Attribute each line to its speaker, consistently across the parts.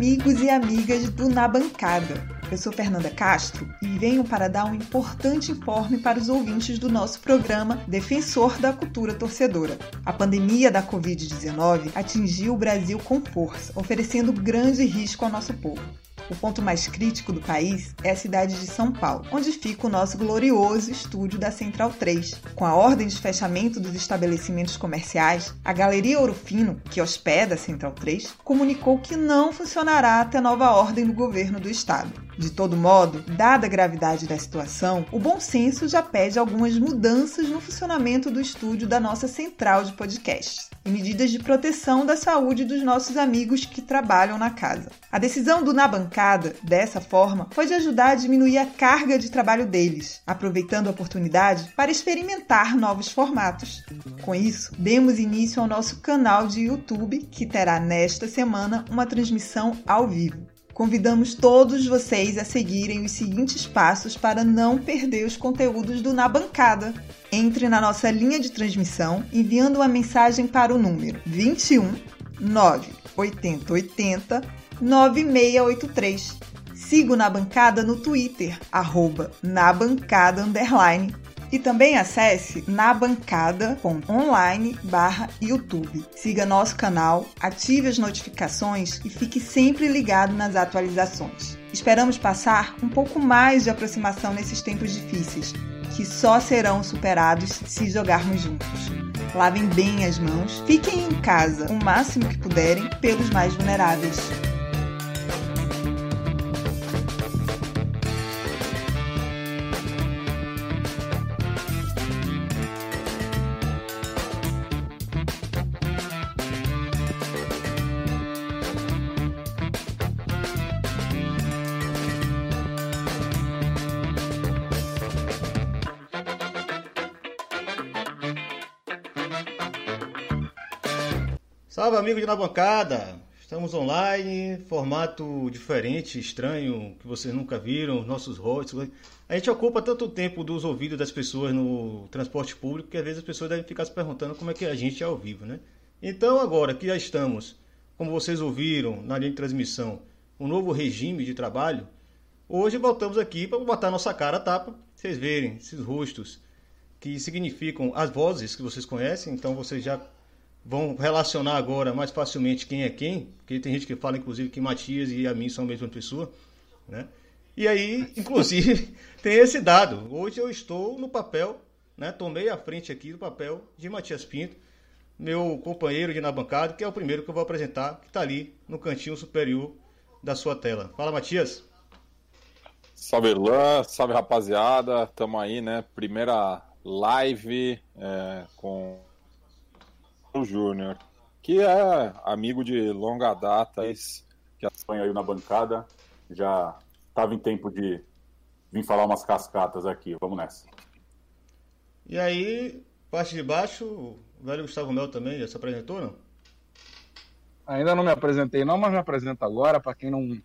Speaker 1: amigos e amigas do Na Bancada. Eu sou Fernanda Castro e venho para dar um importante informe para os ouvintes do nosso programa Defensor da Cultura Torcedora. A pandemia da Covid-19 atingiu o Brasil com força, oferecendo grande risco ao nosso povo. O ponto mais crítico do país é a cidade de São Paulo, onde fica o nosso glorioso estúdio da Central 3. Com a ordem de fechamento dos estabelecimentos comerciais, a Galeria Ouro Fino, que hospeda a Central 3, comunicou que não funcionará até nova ordem do governo do estado. De todo modo, dada a gravidade da situação, o bom senso já pede algumas mudanças no funcionamento do estúdio da nossa central de podcasts e medidas de proteção da saúde dos nossos amigos que trabalham na casa. A decisão do Na Bancada, dessa forma, foi de ajudar a diminuir a carga de trabalho deles, aproveitando a oportunidade para experimentar novos formatos. Com isso, demos início ao nosso canal de YouTube, que terá nesta semana uma transmissão ao vivo. Convidamos todos vocês a seguirem os seguintes passos para não perder os conteúdos do Na Bancada. Entre na nossa linha de transmissão enviando uma mensagem para o número 21 98080 9683. Siga o Na Bancada no Twitter, arroba na bancada underline e também acesse nabancada.online barra YouTube. Siga nosso canal, ative as notificações e fique sempre ligado nas atualizações. Esperamos passar um pouco mais de aproximação nesses tempos difíceis, que só serão superados se jogarmos juntos. Lavem bem as mãos, fiquem em casa o máximo que puderem pelos mais vulneráveis.
Speaker 2: Salve amigo de Na Bancada! Estamos online, formato diferente, estranho, que vocês nunca viram, nossos rostos. A gente ocupa tanto tempo dos ouvidos das pessoas no transporte público que às vezes as pessoas devem ficar se perguntando como é que a gente é ao vivo, né? Então agora que já estamos, como vocês ouviram na linha de transmissão, um novo regime de trabalho, hoje voltamos aqui para botar nossa cara a tapa, vocês verem esses rostos que significam as vozes que vocês conhecem, então vocês já vão relacionar agora mais facilmente quem é quem, porque tem gente que fala, inclusive, que Matias e a mim são a mesma pessoa, né? E aí, inclusive, tem esse dado. Hoje eu estou no papel, né? Tomei a frente aqui do papel de Matias Pinto, meu companheiro de na bancada, que é o primeiro que eu vou apresentar, que está ali no cantinho superior da sua tela. Fala, Matias.
Speaker 3: Salve, Lan, salve, rapaziada. Tamo aí, né? Primeira live é, com Júnior, que é amigo de longa data, que acompanha aí na bancada, já estava em tempo de vir falar umas cascatas aqui. Vamos nessa.
Speaker 2: E aí, parte de baixo, o velho Gustavo Mel também já se apresentou, não?
Speaker 4: Ainda não me apresentei não, mas me apresento agora, para quem não,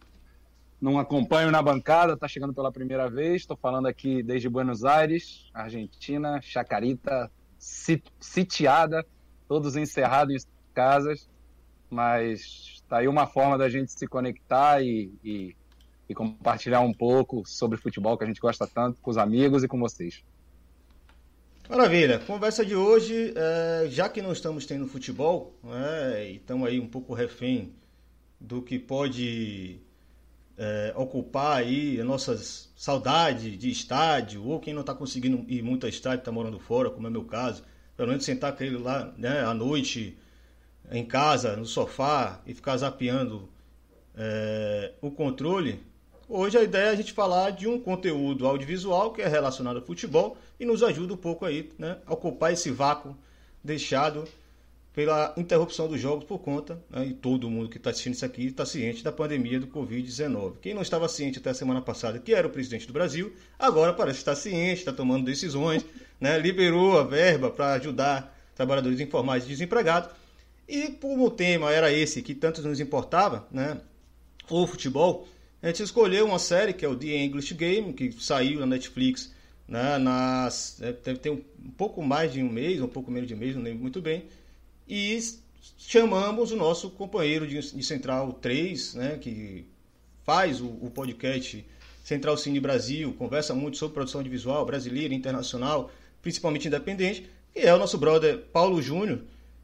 Speaker 4: não acompanha na bancada, está chegando pela primeira vez, estou falando aqui desde Buenos Aires, Argentina, Chacarita, sitiada, todos encerrados em casas, mas tá aí uma forma da gente se conectar e, e, e, compartilhar um pouco sobre futebol que a gente gosta tanto com os amigos e com vocês.
Speaker 2: Maravilha, conversa de hoje, é, já que não estamos tendo futebol, né, e estamos aí um pouco refém do que pode é, ocupar aí as nossas saudades de estádio, ou quem não está conseguindo ir muito a estádio, está morando fora, como é meu caso, pelo menos sentar com ele lá né, à noite, em casa, no sofá, e ficar zapeando é, o controle. Hoje a ideia é a gente falar de um conteúdo audiovisual que é relacionado ao futebol e nos ajuda um pouco aí né, a ocupar esse vácuo deixado pela interrupção dos jogos por conta, né, e todo mundo que está assistindo isso aqui está ciente da pandemia do Covid-19. Quem não estava ciente até a semana passada, que era o presidente do Brasil, agora parece estar ciente, está tomando decisões, né, liberou a verba para ajudar trabalhadores informais e desempregados. E como o tema era esse que tanto nos importava, né, o futebol, a gente escolheu uma série que é o The English Game, que saiu na Netflix né, nas, deve ter um pouco mais de um mês, um pouco menos de um mês, não lembro muito bem, e chamamos o nosso companheiro de, de Central 3, né, que faz o, o, podcast Central Cine Brasil, conversa muito sobre produção de visual brasileira, internacional, principalmente independente, e é o nosso brother Paulo Júnior,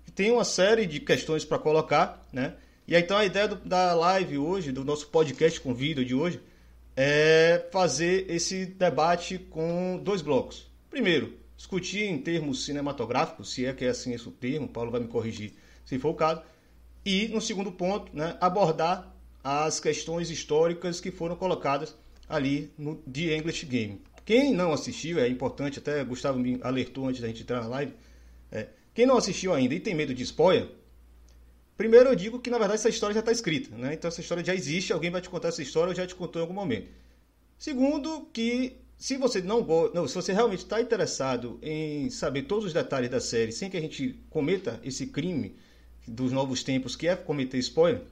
Speaker 2: que tem uma série de questões para colocar, né? E então a ideia do, da live hoje, do nosso podcast com vídeo de hoje, é fazer esse debate com dois blocos. Primeiro, discutir em termos cinematográficos, se é que é assim esse o termo, Paulo vai me corrigir se for o caso. E, no segundo ponto, né, abordar as questões históricas que foram colocadas ali no The English Game. Quem não assistiu, é importante, até Gustavo me alertou antes da gente entrar na live, é, quem não assistiu ainda e tem medo de spoiler, primeiro eu digo que na verdade essa história já está escrita, né? então essa história já existe, alguém vai te contar essa história ou já te contou em algum momento. Segundo, que se você não, não se você realmente está interessado em saber todos os detalhes da série sem que a gente cometa esse crime dos novos tempos, que é cometer spoiler,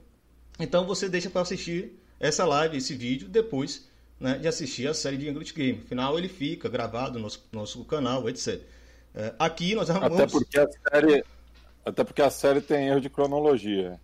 Speaker 2: então você deixa para assistir essa live, esse vídeo, depois né, de assistir a série de English Game. Afinal, ele fica gravado no nosso, nosso canal, etc. É, aqui nós
Speaker 5: arrumamos... Até porque, a série, até porque a série tem erro de cronologia.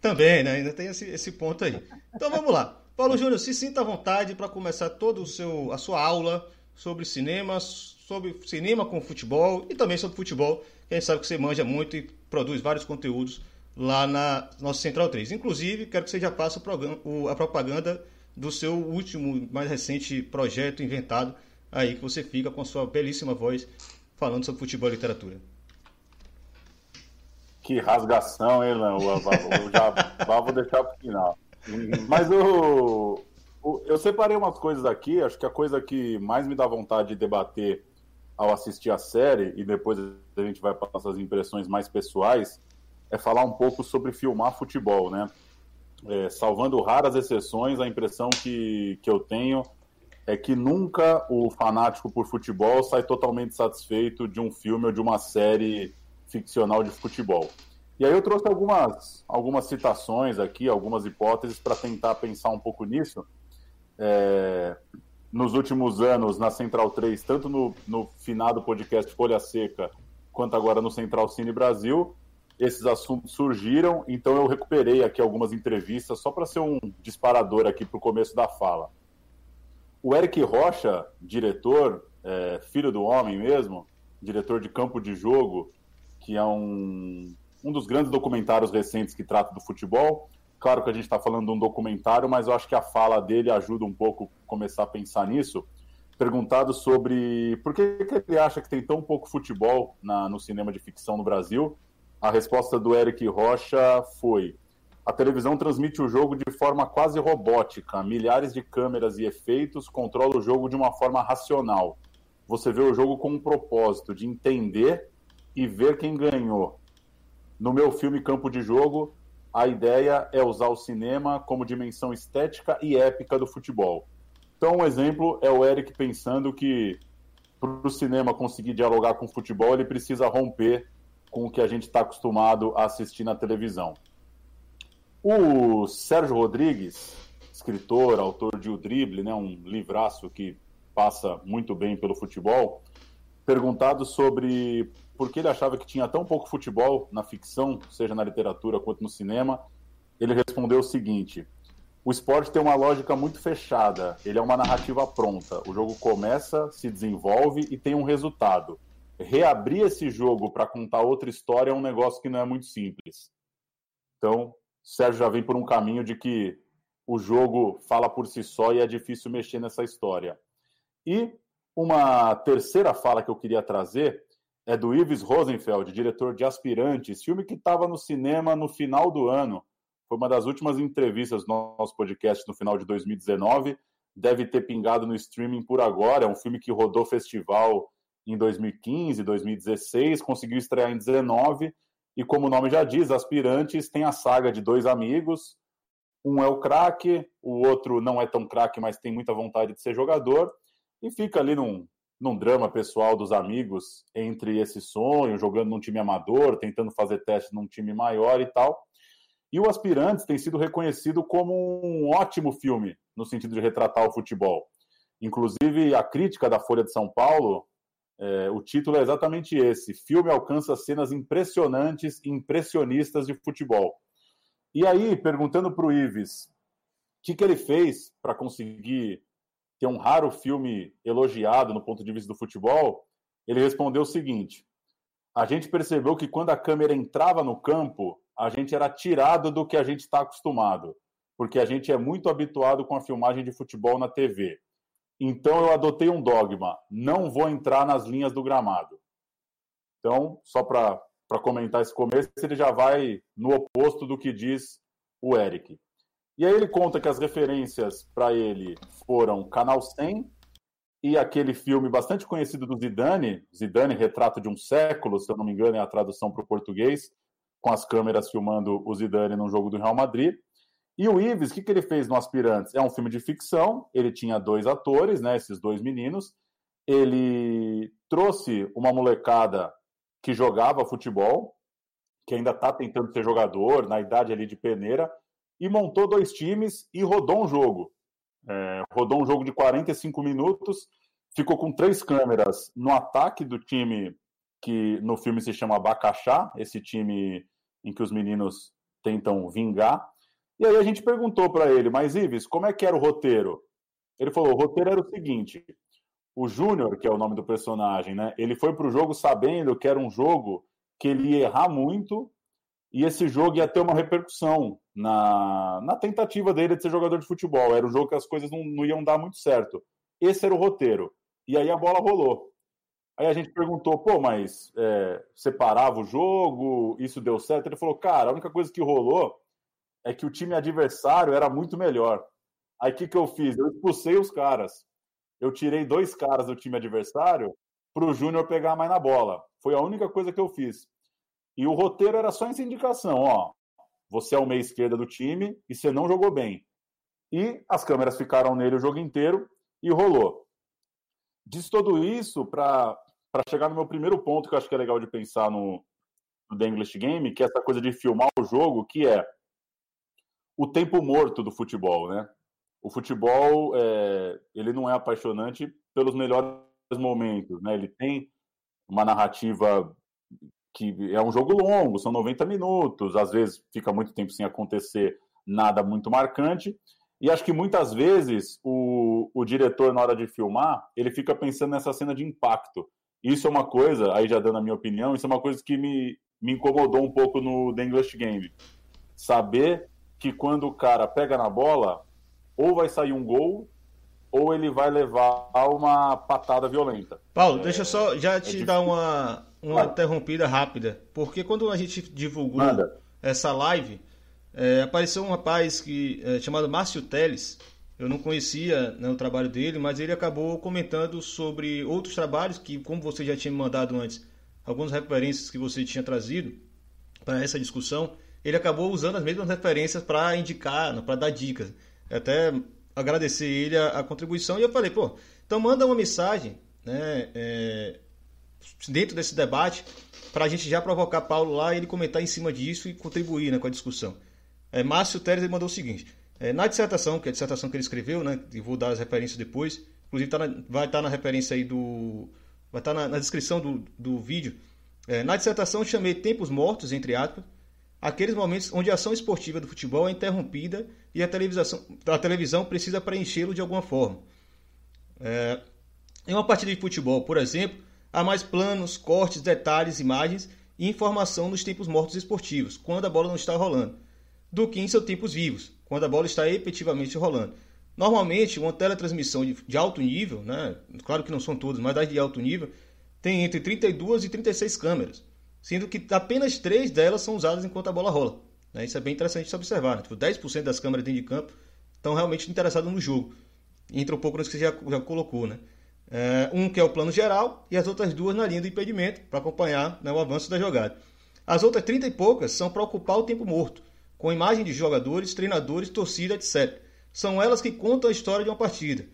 Speaker 2: Também, né? Ainda tem esse, esse ponto aí. Então vamos lá. Paulo Júnior, se sinta à vontade para começar todo o seu, a sua aula sobre cinema, sobre cinema com futebol e também sobre futebol. A gente sabe que você manja muito e produz vários conteúdos lá na nossa Central 3. Inclusive, quero que você já passe o programa, o, a propaganda do seu último, mais recente projeto inventado aí, que você fica com a sua belíssima voz falando sobre futebol e literatura.
Speaker 5: Que rasgação, hein, Lan? Já vou deixar para o final. Mas o, eu separei umas coisas aqui, acho que a coisa que mais me dá vontade de debater ao assistir a série, e depois a gente vai para nossas impressões mais pessoais, é falar um pouco sobre filmar futebol, né? É, salvando raras exceções, a impressão que, que eu tenho é que nunca o fanático por futebol sai totalmente satisfeito de um filme ou de uma série ficcional de futebol. E aí eu trouxe algumas, algumas citações aqui, algumas hipóteses para tentar pensar um pouco nisso. É, nos últimos anos na Central 3, tanto no, no finado podcast Folha Seca, quanto agora no Central Cine Brasil, esses assuntos surgiram, então eu recuperei aqui algumas entrevistas, só para ser um disparador aqui para o começo da fala. O Eric Rocha, diretor, é, filho do homem mesmo, diretor de Campo de Jogo, que é um, um dos grandes documentários recentes que trata do futebol, Claro que a gente está falando de um documentário, mas eu acho que a fala dele ajuda um pouco começar a pensar nisso. Perguntado sobre por que, que ele acha que tem tão pouco futebol na, no cinema de ficção no Brasil, a resposta do Eric Rocha foi: a televisão transmite o jogo de forma quase robótica, milhares de câmeras e efeitos controla o jogo de uma forma racional. Você vê o jogo com um propósito de entender e ver quem ganhou. No meu filme Campo de Jogo, a ideia é usar o cinema como dimensão estética e épica do futebol. Então, um exemplo é o Eric pensando que para o cinema conseguir dialogar com o futebol, ele precisa romper com o que a gente está acostumado a assistir na televisão. O Sérgio Rodrigues, escritor, autor de O Drible, né, um livraço que passa muito bem pelo futebol, perguntado sobre por que ele achava que tinha tão pouco futebol na ficção, seja na literatura quanto no cinema, ele respondeu o seguinte: o esporte tem uma lógica muito fechada, ele é uma narrativa pronta. O jogo começa, se desenvolve e tem um resultado. Reabrir esse jogo para contar outra história é um negócio que não é muito simples. Então, Sérgio já vem por um caminho de que o jogo fala por si só e é difícil mexer nessa história. E uma terceira fala que eu queria trazer é do Ives Rosenfeld, diretor de Aspirantes, filme que estava no cinema no final do ano. Foi uma das últimas entrevistas do nosso podcast no final de 2019. Deve ter pingado no streaming por agora. É um filme que rodou festival em 2015, 2016, conseguiu estrear em 19 e como o nome já diz, Aspirantes tem a saga de dois amigos. Um é o craque, o outro não é tão craque, mas tem muita vontade de ser jogador e fica ali num, num drama pessoal dos amigos entre esse sonho, jogando num time amador, tentando fazer teste num time maior e tal. E o Aspirantes tem sido reconhecido como um ótimo filme no sentido de retratar o futebol. Inclusive, a crítica da Folha de São Paulo É, o título é exatamente esse: Filme alcança cenas impressionantes impressionistas de futebol. E aí, perguntando para o Ives o que, que ele fez para conseguir ter um raro filme elogiado no ponto de vista do futebol, ele respondeu o seguinte: a gente percebeu que quando a câmera entrava no campo, a gente era tirado do que a gente está acostumado, porque a gente é muito habituado com a filmagem de futebol na TV. Então eu adotei um dogma: não vou entrar nas linhas do gramado. Então, só para comentar esse começo, ele já vai no oposto do que diz o Eric. E aí ele conta que as referências para ele foram Canal 100 e aquele filme bastante conhecido do Zidane, Zidane, Retrato de um Século, se eu não me engano é a tradução para o português, com as câmeras filmando o Zidane num jogo do Real Madrid. E o Ives, o que, que ele fez no Aspirantes? É um filme de ficção, ele tinha dois atores, né, esses dois meninos. Ele trouxe uma molecada que jogava futebol, que ainda está tentando ser jogador, na idade ali de peneira, e montou dois times e rodou um jogo. É, rodou um jogo de 45 minutos, ficou com três câmeras no ataque do time que no filme se chama Abacaxá, esse time em que os meninos tentam vingar. E aí a gente perguntou para ele, mas Ives, como é que era o roteiro? Ele falou, o roteiro era o seguinte, o Júnior, que é o nome do personagem, né? Ele foi para o jogo sabendo que era um jogo que ele ia errar muito e esse jogo ia ter uma repercussão na, na tentativa dele de ser jogador de futebol. Era um jogo que as coisas não, não iam dar muito certo. Esse era o roteiro. E aí a bola rolou. Aí a gente perguntou, pô, mas é, separava o jogo, isso deu certo? Ele falou, cara, a única coisa que rolou é que o time adversário era muito melhor. Aí o que, que eu fiz? Eu expulsei os caras. Eu tirei dois caras do time adversário para o Júnior pegar mais na bola. Foi a única coisa que eu fiz. E o roteiro era só essa indicação, ó. Você é o meia esquerda do time e você não jogou bem. E as câmeras ficaram nele o jogo inteiro e rolou. Diz tudo isso para chegar no meu primeiro ponto que eu acho que é legal de pensar no, no The English Game, que é essa coisa de filmar o jogo, que é o tempo morto do futebol, né? O futebol, é, ele não é apaixonante pelos melhores momentos, né? Ele tem uma narrativa que é um jogo longo, são 90 minutos, às vezes fica muito tempo sem acontecer nada muito marcante. E acho que muitas vezes o, o diretor, na hora de filmar, ele fica pensando nessa cena de impacto. Isso é uma coisa, aí já dando a minha opinião, isso é uma coisa que me, me incomodou um pouco no The English Game. Saber que quando o cara pega na bola, ou vai sair um gol, ou ele vai levar uma patada violenta.
Speaker 2: Paulo, é, deixa eu só já te é dar uma, uma interrompida rápida, porque quando a gente divulgou Manda. essa live, é, apareceu um rapaz que é, chamado Márcio Teles. Eu não conhecia né, o trabalho dele, mas ele acabou comentando sobre outros trabalhos que, como você já tinha me mandado antes, algumas referências que você tinha trazido para essa discussão, ele acabou usando as mesmas referências para indicar, para dar dicas. Até agradecer ele a, a, contribuição e eu falei, pô, então manda uma mensagem, né, é, dentro desse debate para a gente já provocar Paulo lá e ele comentar em cima disso e contribuir né, com a discussão. É, Márcio Teres mandou o seguinte: é, na dissertação, que é a dissertação que ele escreveu, né, e vou dar as referências depois, inclusive tá na, vai estar tá na referência aí do. vai estar tá na, na, descrição do, do vídeo. É, na dissertação chamei tempos mortos, entre aspas, aqueles momentos onde a ação esportiva do futebol é interrompida e a televisão, a televisão precisa preenchê-lo de alguma forma. É, em uma partida de futebol, por exemplo, Há mais planos, cortes, detalhes, imagens e informação nos tempos mortos esportivos, quando a bola não está rolando, do que em seus tempos vivos, quando a bola está efetivamente rolando. Normalmente, uma teletransmissão de alto nível, né, claro que não são todas, mas das de alto nível, tem entre 32 e 36 câmeras, sendo que apenas 3 delas são usadas enquanto a bola rola. Né? Isso é bem interessante de observar. Né? Tipo, 10% das câmeras dentro de campo estão realmente interessadas no jogo. Entra um pouco no que você já, já colocou, né? É, um que é o plano geral e as outras duas na linha do impedimento para acompanhar né, o avanço da jogada. As outras 30 e poucas são para ocupar o tempo morto, com imagem de jogadores, treinadores, torcida, etc. São elas que contam a história de uma partida.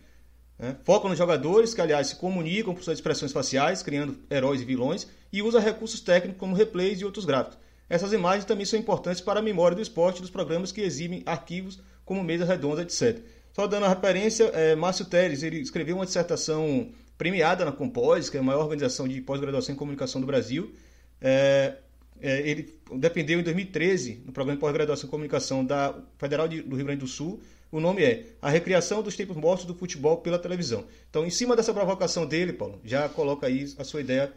Speaker 2: Né? Focam nos jogadores, que aliás se comunicam por suas expressões faciais, criando heróis e vilões, e usa recursos técnicos como replays e outros gráficos. Essas imagens também são importantes para a memória do esporte dos programas que exibem arquivos como mesas redondas, etc. Só dando a referência, é, Márcio Teres, ele escreveu uma dissertação premiada na Compós, que é a maior organização de pós-graduação em comunicação do Brasil. É, ele dependeu em 2013 no programa de pós-graduação em comunicação da Federal de, do Rio Grande do Sul. O nome é A Recriação dos Tempos Mortos do Futebol pela Televisão. Então, em cima dessa provocação dele, Paulo, já coloca aí a sua ideia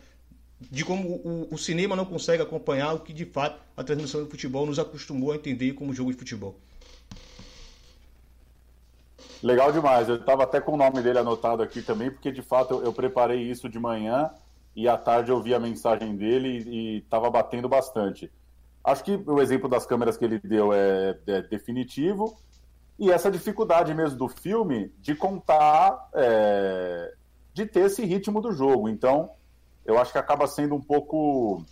Speaker 2: de como o, o cinema não consegue acompanhar o que de fato a transmissão do futebol nos acostumou a entender como jogo de futebol.
Speaker 5: Legal demais. Eu estava até com o nome dele anotado aqui também, porque de fato eu, eu preparei isso de manhã e à tarde eu vi a mensagem dele e estava batendo bastante. Acho que o exemplo das câmeras que ele deu é, é definitivo e essa dificuldade mesmo do filme de contar, é, de ter esse ritmo do jogo. Então, eu acho que acaba sendo um pouco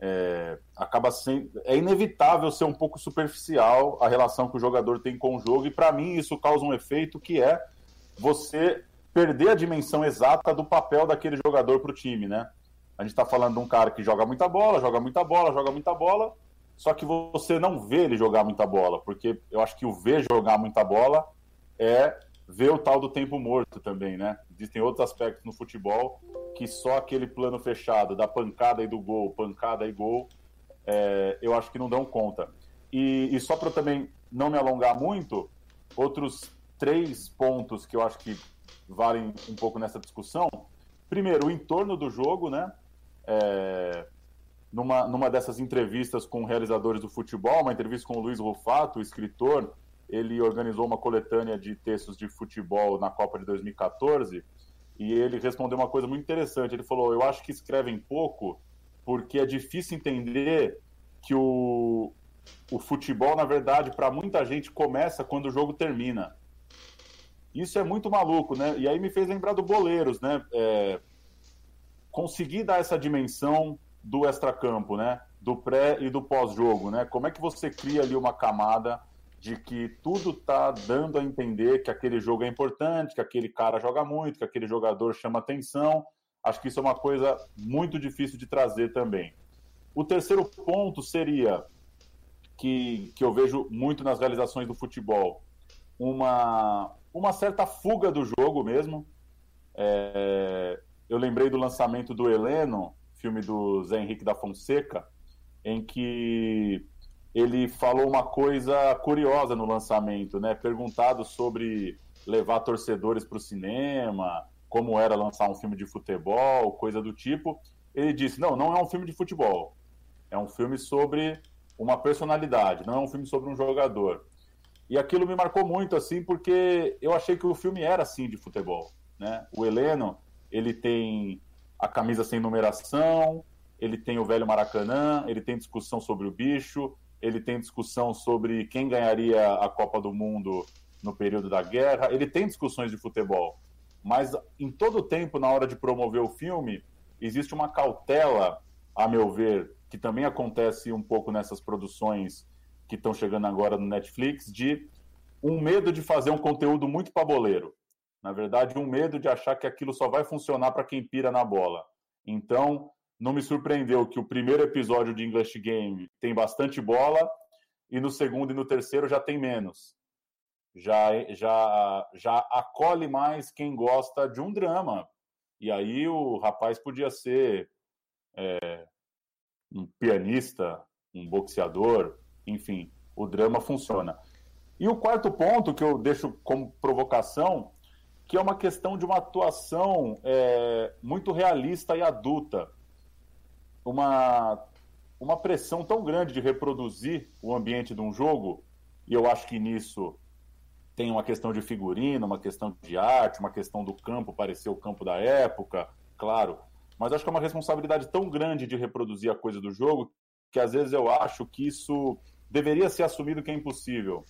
Speaker 5: é, acaba sendo é inevitável ser um pouco superficial a relação que o jogador tem com o jogo e para mim isso causa um efeito que é você perder a dimensão exata do papel daquele jogador para o time, né? A gente está falando de um cara que joga muita bola, joga muita bola, joga muita bola, só que você não vê ele jogar muita bola, porque eu acho que o ver jogar muita bola é ver o tal do tempo morto também, né? Existem outros aspectos no futebol que só aquele plano fechado da pancada e do gol, pancada e gol, é, eu acho que não dão conta. E, e só para também não me alongar muito, outros três pontos que eu acho que valem um pouco nessa discussão. Primeiro, o entorno do jogo, né? É, numa, numa dessas entrevistas com realizadores do futebol, uma entrevista com o Luiz Rufato, escritor, ele organizou uma coletânea de textos de futebol na Copa de 2014 e ele respondeu uma coisa muito interessante. Ele falou: Eu acho que escrevem pouco porque é difícil entender que o, o futebol, na verdade, para muita gente começa quando o jogo termina. Isso é muito maluco, né? E aí me fez lembrar do Boleiros, né? É, conseguir dar essa dimensão do extracampo, né? Do pré e do pós-jogo, né? Como é que você cria ali uma camada de que tudo está dando a entender que aquele jogo é importante, que aquele cara joga muito, que aquele jogador chama atenção. Acho que isso é uma coisa muito difícil de trazer também. O terceiro ponto seria que, que eu vejo muito nas realizações do futebol uma, uma certa fuga do jogo mesmo. É, eu lembrei do lançamento do Heleno, filme do Zé Henrique da Fonseca, em que ele falou uma coisa curiosa no lançamento, né? Perguntado sobre levar torcedores para o cinema, como era lançar um filme de futebol, coisa do tipo. Ele disse: não, não é um filme de futebol. É um filme sobre uma personalidade, não é um filme sobre um jogador. E aquilo me marcou muito, assim, porque eu achei que o filme era assim de futebol. Né? O Heleno, ele tem a camisa sem numeração, ele tem o velho Maracanã, ele tem discussão sobre o bicho, ele tem discussão sobre quem ganharia a Copa do Mundo no período da guerra, ele tem discussões de futebol. Mas em todo tempo, na hora de promover o filme, existe uma cautela, a meu ver, que também acontece um pouco nessas produções que estão chegando agora no Netflix, de um medo de fazer um conteúdo muito paboleiro. Na verdade, um medo de achar que aquilo só vai funcionar para quem pira na bola. Então, não me surpreendeu que o primeiro episódio de English Game tem bastante bola e no segundo e no terceiro já tem menos. Já, já, já acolhe mais quem gosta de um drama. E aí o rapaz podia ser é, um pianista, um boxeador, enfim, o drama funciona. E o quarto ponto que eu deixo como provocação, que é uma questão de uma atuação é, muito realista e adulta uma, uma pressão tão grande de reproduzir o ambiente de um jogo, e eu acho que nisso tem uma questão de figurino, uma questão de arte, uma questão do campo parecer o campo da época, claro, mas acho que é uma responsabilidade tão grande de reproduzir a coisa do jogo que às vezes eu acho que isso deveria ser assumido que é impossível.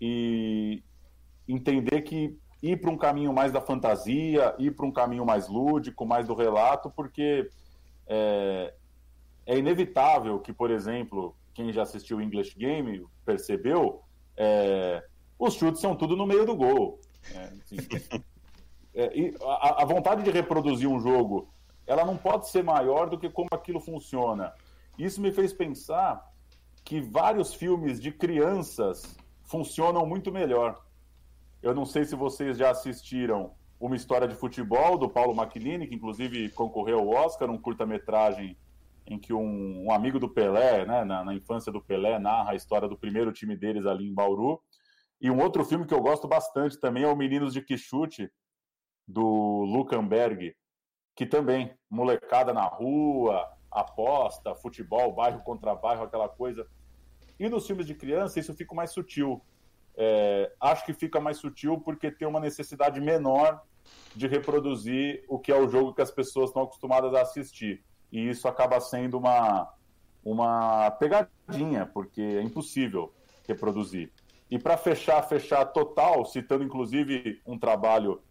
Speaker 5: E entender que ir para um caminho mais da fantasia, ir para um caminho mais lúdico, mais do relato, porque é, é inevitável que, por exemplo, quem já assistiu o English Game percebeu, é, os chutes são tudo no meio do gol. É, assim, é, a, a, vontade de reproduzir um jogo, ela não pode ser maior do que como aquilo funciona. Isso me fez pensar que vários filmes de crianças funcionam muito melhor. Eu não sei se vocês já assistiram Uma História de Futebol, do Paulo Macchini, que inclusive concorreu ao Oscar, um curta-metragem em que um, um, amigo do Pelé, né, na, na, infância do Pelé, narra a história do primeiro time deles ali em Bauru. E um outro filme que eu gosto bastante também é o Meninos de Quixute, do Lucanberg, que também, molecada na rua, aposta, futebol, bairro contra bairro, aquela coisa. E nos filmes de criança isso fica mais sutil. É, acho que fica mais sutil porque tem uma necessidade menor de reproduzir o que é o jogo que as pessoas estão acostumadas a assistir e isso acaba sendo uma, uma pegadinha, porque é impossível reproduzir. E para fechar, fechar total, citando inclusive um trabalho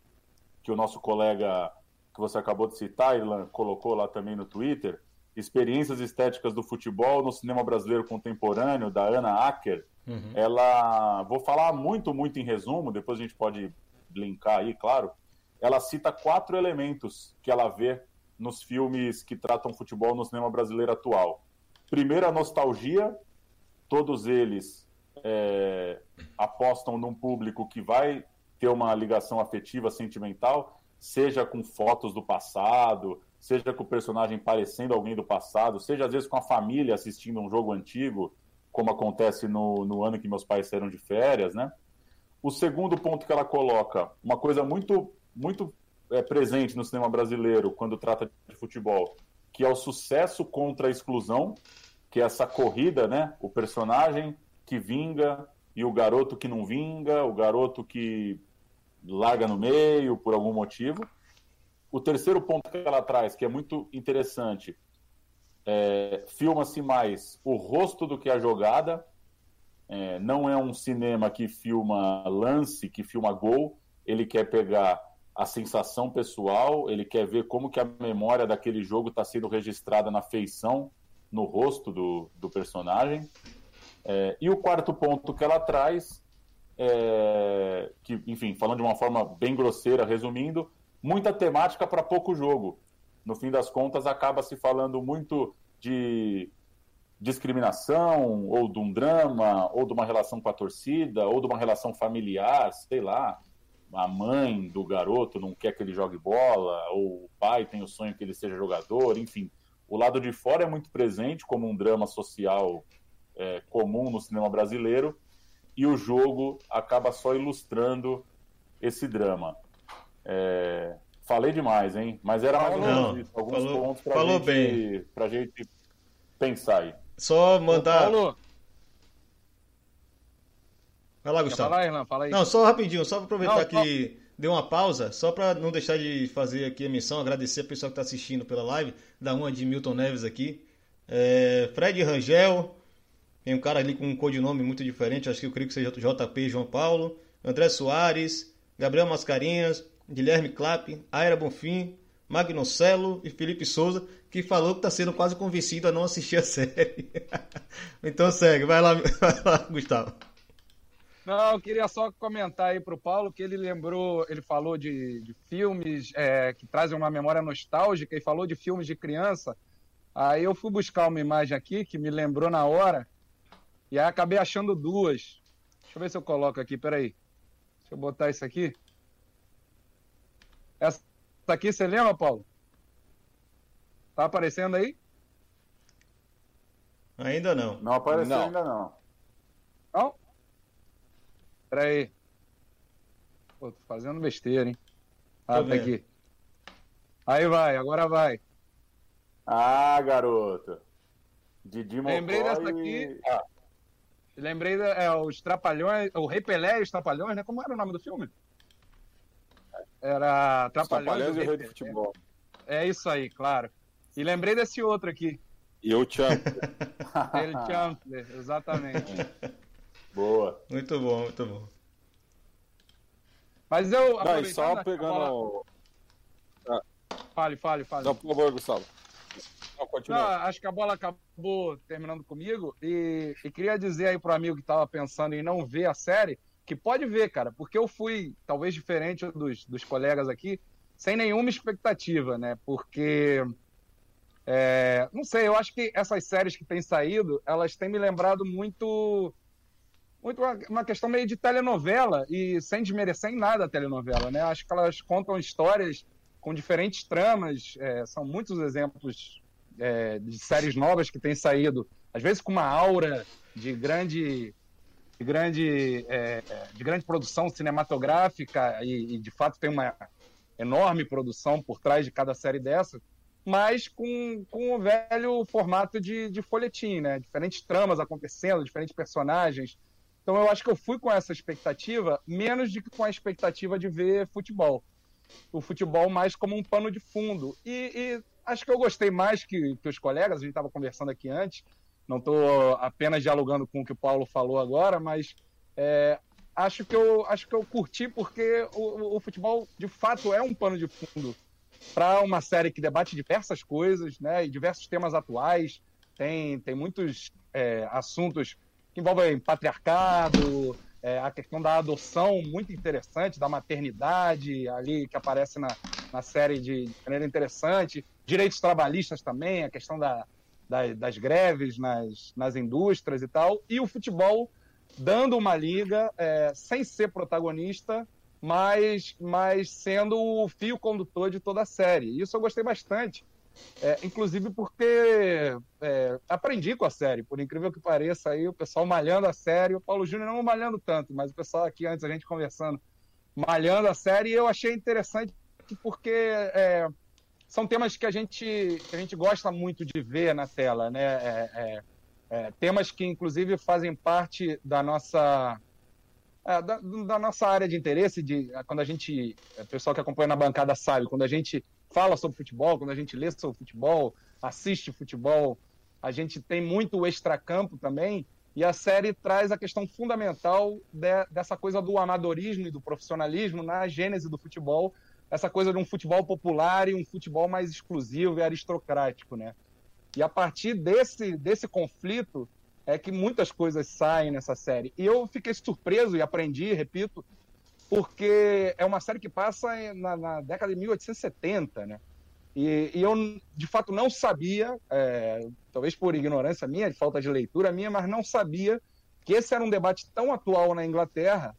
Speaker 5: que o nosso colega que você acabou de citar, Irlan, colocou lá também no Twitter, Experiências Estéticas do Futebol no Cinema Brasileiro Contemporâneo, da Ana Acker. Uhum. Ela, vou falar muito, muito em resumo, depois a gente pode linkar aí, claro. Ela cita quatro elementos que ela vê nos filmes que tratam futebol no cinema brasileiro atual. Primeiro, a nostalgia, todos eles é, apostam num público que vai ter uma ligação afetiva, sentimental, seja com fotos do passado, seja com o personagem parecendo alguém do passado, seja às vezes com a família assistindo um jogo antigo, como acontece no, no ano que meus pais saíram de férias, né? O segundo ponto que ela coloca, uma coisa muito, muito é, presente no cinema brasileiro quando trata de futebol, que é o sucesso contra a exclusão, que é essa corrida, né? O personagem que vinga e o garoto que não vinga, o garoto que larga no meio por algum motivo. O terceiro ponto que ela traz, que é muito interessante, é, filma-se mais o rosto do que a jogada. É, não é um cinema que filma lance, que filma gol. Ele quer pegar a sensação pessoal, ele quer ver como que a memória daquele jogo está sendo registrada na feição, no rosto do, do personagem. É, e o quarto ponto que ela traz, é, que, enfim, falando de uma forma bem grosseira, resumindo, muita temática para pouco jogo. No fim das contas, acaba se falando muito de discriminação, ou de um drama, ou de uma relação com a torcida, ou de uma relação familiar, sei lá a mãe do garoto não quer que ele jogue bola, ou o pai tem o sonho que ele seja jogador, enfim. O lado de fora é muito presente como um drama social é, comum no cinema brasileiro, e o jogo acaba só ilustrando esse drama. É, falei demais, hein? Mas era mais ou menos isso, alguns falou, pontos para gente, bem. Pra gente pensar aí.
Speaker 2: Só mandar. Paulo, Vai lá, Gustavo. Fala aí, Irlan, fala aí. Não, só rapidinho, só aproveitar não, que só... deu uma pausa, só para não deixar de fazer aqui a menção, agradecer a pessoa que está assistindo pela live, da uma de Milton Neves aqui. É, Fred Rangel, tem um cara ali com um codinome muito diferente, acho que eu creio que seja JP João Paulo. André Soares, Gabriel Mascarinhas, Guilherme Clapp, Aira Bonfim, Magnocelo e Felipe Souza, que falou que está sendo quase convencido a não assistir a série. então segue, vai lá, vai lá Gustavo.
Speaker 4: Não, eu queria só comentar aí para o Paulo que ele lembrou, ele falou de, de filmes é, que trazem uma memória nostálgica e falou de filmes de criança. Aí eu fui buscar uma imagem aqui que me lembrou na hora e aí acabei achando duas. Deixa eu ver se eu coloco aqui, peraí. Deixa eu botar isso aqui. Essa aqui você lembra, Paulo? Tá aparecendo aí?
Speaker 2: Ainda não.
Speaker 5: Não apareceu não. ainda não.
Speaker 4: Não? Pera aí. Pô, tô fazendo besteira, hein? Ah, tá aqui. Aí vai, agora vai.
Speaker 5: Ah, garoto. Didi
Speaker 4: Lembrei dessa aqui. Ah. Lembrei da, é, os Trapalhões, o Rei Pelé e os Trapalhões, né? Como era o nome do filme? Era Trapalhões, e o Rei do Futebol. É isso aí, claro. E lembrei desse outro aqui.
Speaker 3: E o Champ.
Speaker 4: Ele Champ, exatamente.
Speaker 5: Boa.
Speaker 2: Muito bom, muito bom.
Speaker 4: Mas eu.
Speaker 3: Não, só pegando. Bola...
Speaker 4: Ah. Fale, fale, fale.
Speaker 3: Não, por favor, Gustavo.
Speaker 4: Não, continua. Não, acho que a bola acabou terminando comigo e, e queria dizer aí pro amigo que estava pensando em não ver a série que pode ver, cara, porque eu fui, talvez diferente dos, dos colegas aqui, sem nenhuma expectativa, né? Porque. É, não sei, eu acho que essas séries que têm saído, elas têm me lembrado muito muito uma, questão meio de telenovela e sem desmerecer em nada a telenovela, né? Acho que elas contam histórias com diferentes tramas, é, são muitos exemplos é, de séries novas que têm saído, às vezes com uma aura de grande de grande, é, de grande produção cinematográfica e, e, de fato tem uma enorme produção por trás de cada série dessa, mas com, com o velho formato de, de folhetim, né? Diferentes tramas acontecendo, diferentes personagens, então eu acho que eu fui com essa expectativa, menos do que com a expectativa de ver futebol. O futebol mais como um pano de fundo. E, e acho que eu gostei mais que, que os colegas, a gente estava conversando aqui antes, não estou apenas dialogando com o que o Paulo falou agora, mas é, acho, que eu, acho que eu curti porque o, o futebol de fato é um pano de fundo para uma série que debate diversas coisas, né, e diversos temas atuais. Tem, tem muitos é, assuntos que envolvem patriarcado, é, a questão da adoção muito interessante, da maternidade ali que aparece na, na série de, de maneira interessante, direitos trabalhistas também, a questão da, da, das greves nas, nas indústrias e tal, e o futebol dando uma liga é, sem ser protagonista, mas, mas sendo o fio condutor de toda a série. Isso eu gostei bastante. É, inclusive porque é, aprendi com a série, por incrível que pareça, aí o pessoal malhando a série, o Paulo Júnior não malhando tanto, mas o pessoal aqui antes a gente conversando, malhando a série, eu achei interessante porque é, são temas que a gente a gente gosta muito de ver na tela, né? É, é, é, temas que inclusive fazem parte da nossa da, da, nossa área de interesse, de quando a gente, o pessoal que acompanha na bancada sabe, quando a gente fala sobre futebol, quando a gente lê sobre futebol, assiste futebol, a gente tem muito o extracampo também, e a série traz a questão fundamental de, dessa coisa do amadorismo e do profissionalismo na gênese do futebol, essa coisa de um futebol popular e um futebol mais exclusivo e aristocrático, né? E a partir desse, desse conflito é que muitas coisas saem nessa série. E eu fiquei surpreso e aprendi, repito, porque é uma série que passa na, na década de 1870, né? E, e, eu, de fato, não sabia, é, talvez por ignorância minha, de falta de leitura minha, mas não sabia que esse era um debate tão atual na Inglaterra.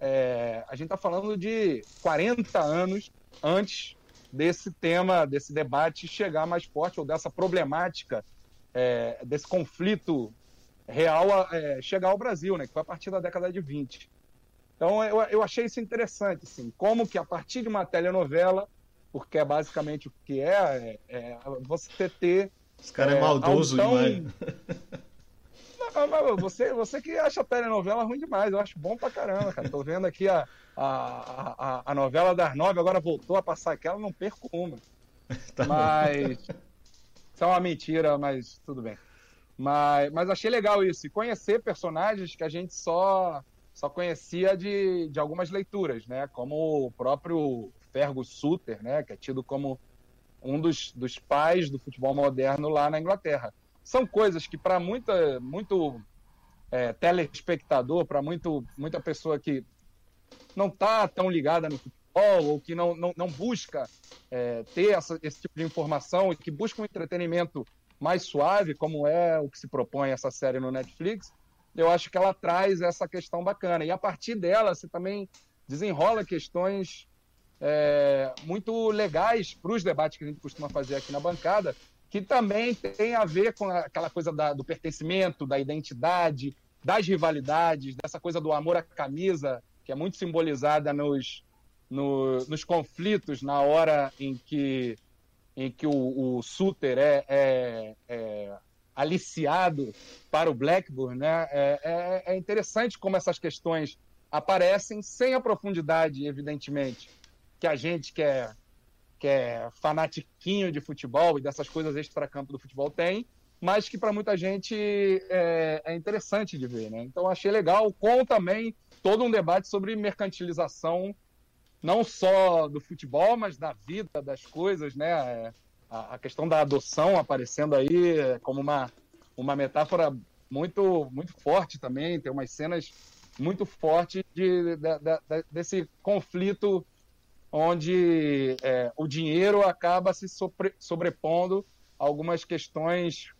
Speaker 4: É, a gente está falando de 40 anos antes desse tema, desse debate chegar mais forte, ou dessa problemática, é, desse conflito real é, chegar ao Brasil, né, que foi a partir da década de 20. Então eu, eu achei isso interessante, assim, como que a partir de uma telenovela, porque é basicamente o que é, é, é você ter.
Speaker 2: Esse cara é, é maldoso tão... demais.
Speaker 4: Você, você que acha a telenovela ruim demais, eu acho bom pra caramba, cara. Tô vendo aqui a, a, a, a novela das nove, agora voltou a passar aquela, não perco uma. Tá mas. Isso é uma mentira, mas tudo bem. Mas, mas achei legal isso. E conhecer personagens que a gente só só conhecia de, de algumas leituras, né? Como o próprio Fergus Suter, né? Que é tido como um dos, dos pais do futebol moderno lá na Inglaterra. São coisas que para muita muito é, telespectador, para muito muita pessoa que não está tão ligada no futebol ou que não, não, não busca é, ter essa, esse tipo de informação e que busca um entretenimento mais suave, como é o que se propõe essa série no Netflix, eu acho que ela traz essa questão bacana. E a partir dela, você também desenrola questões é, muito legais para os debates que a gente costuma fazer aqui na bancada, que também tem a ver com aquela coisa da, do pertencimento, da identidade, das rivalidades, dessa coisa do amor à camisa, que é muito simbolizada nos, no, nos conflitos na hora em que, em que o, o Suter é, é, é aliciado para o Blackburn, né? É, é, é, interessante como essas questões aparecem sem a profundidade, evidentemente, que a gente que é, que é fanatiquinho de futebol e dessas coisas extra-campo do futebol tem, mas que para muita gente é, é, interessante de ver, né? Então achei legal, com também todo um debate sobre mercantilização, não só do futebol, mas da vida, das coisas, né? É, a, a questão da adoção aparecendo aí como uma, uma metáfora muito, muito forte também, tem umas cenas muito fortes de, de, de, desse conflito onde é, o dinheiro acaba se sobre, sobrepondo a algumas questões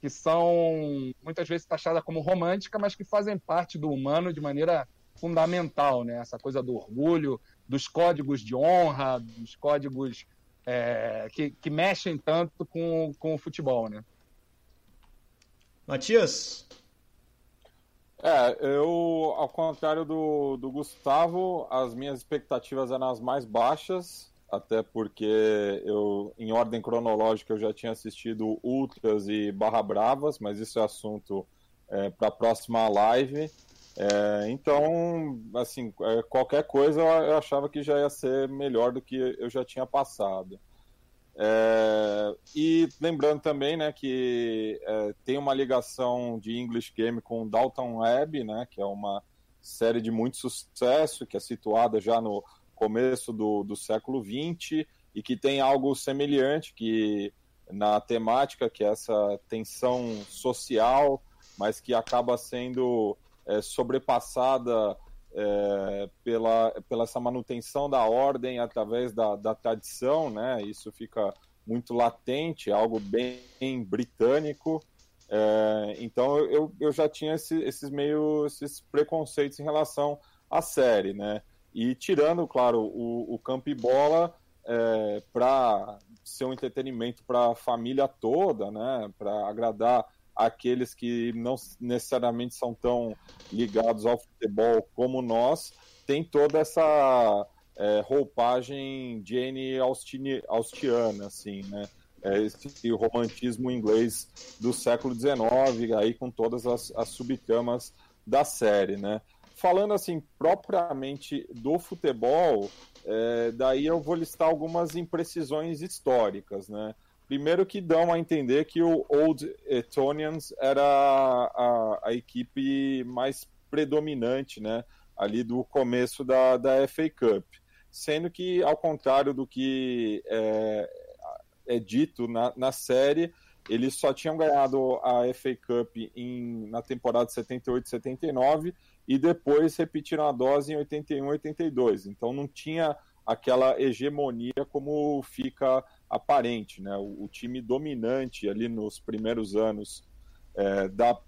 Speaker 4: que são muitas vezes taxadas como romântica, mas que fazem parte do humano de maneira fundamental, né? Essa coisa do orgulho, dos códigos de honra, dos códigos é, que, que, mexem tanto com, com o futebol, né?
Speaker 2: Matias?
Speaker 3: É, eu, ao contrário do, do Gustavo, as minhas expectativas eram as mais baixas, até porque eu, em ordem cronológica, eu já tinha assistido Ultras e Barra Bravas, mas isso é assunto é, para a próxima live. É, então, assim, é, qualquer coisa eu achava que já ia ser melhor do que eu já tinha passado. É, e lembrando também, né, que é, tem uma ligação de English Game com Dalton Web, né, que é uma série de muito sucesso, que é situada já no começo do, do século XX e que tem algo semelhante que na temática, que é essa tensão social, mas que acaba sendo é, sobrepassada é, pela, pela essa manutenção da ordem através da, da tradição, né? Isso fica muito latente, algo bem britânico. É, então eu, eu já tinha esse, esses meio esses preconceitos em relação à série, né? E tirando, claro, o, o campo e bola é, para ser um entretenimento para a família toda, né? Para agradar aqueles que não necessariamente são tão ligados ao futebol como nós, tem toda essa é, roupagem Jane Austini, Austiana, assim, né? É esse romantismo inglês do século XIX, aí com todas as, as subtramas da série, né? Falando assim propriamente do futebol, é, daí eu vou listar algumas imprecisões históricas, né? Primeiro que dão a entender que o Old Etonians era a, a equipe mais predominante, né, ali do começo da, da FA Cup. Sendo que, ao contrário do que é, é dito na, na série, eles só tinham ganhado a FA Cup em, na temporada 78-79 e depois repetiram a dose em 81-82. Então não tinha aquela hegemonia como fica aparente, né? O, o time dominante ali nos primeiros anos é, da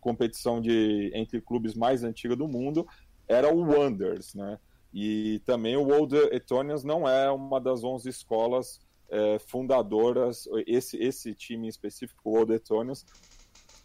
Speaker 3: competição de entre clubes mais antiga do mundo era o Wonders, né? E também o Old Etonians não é uma das 11 escolas é, fundadoras, esse, esse time específico, o Old Etonians,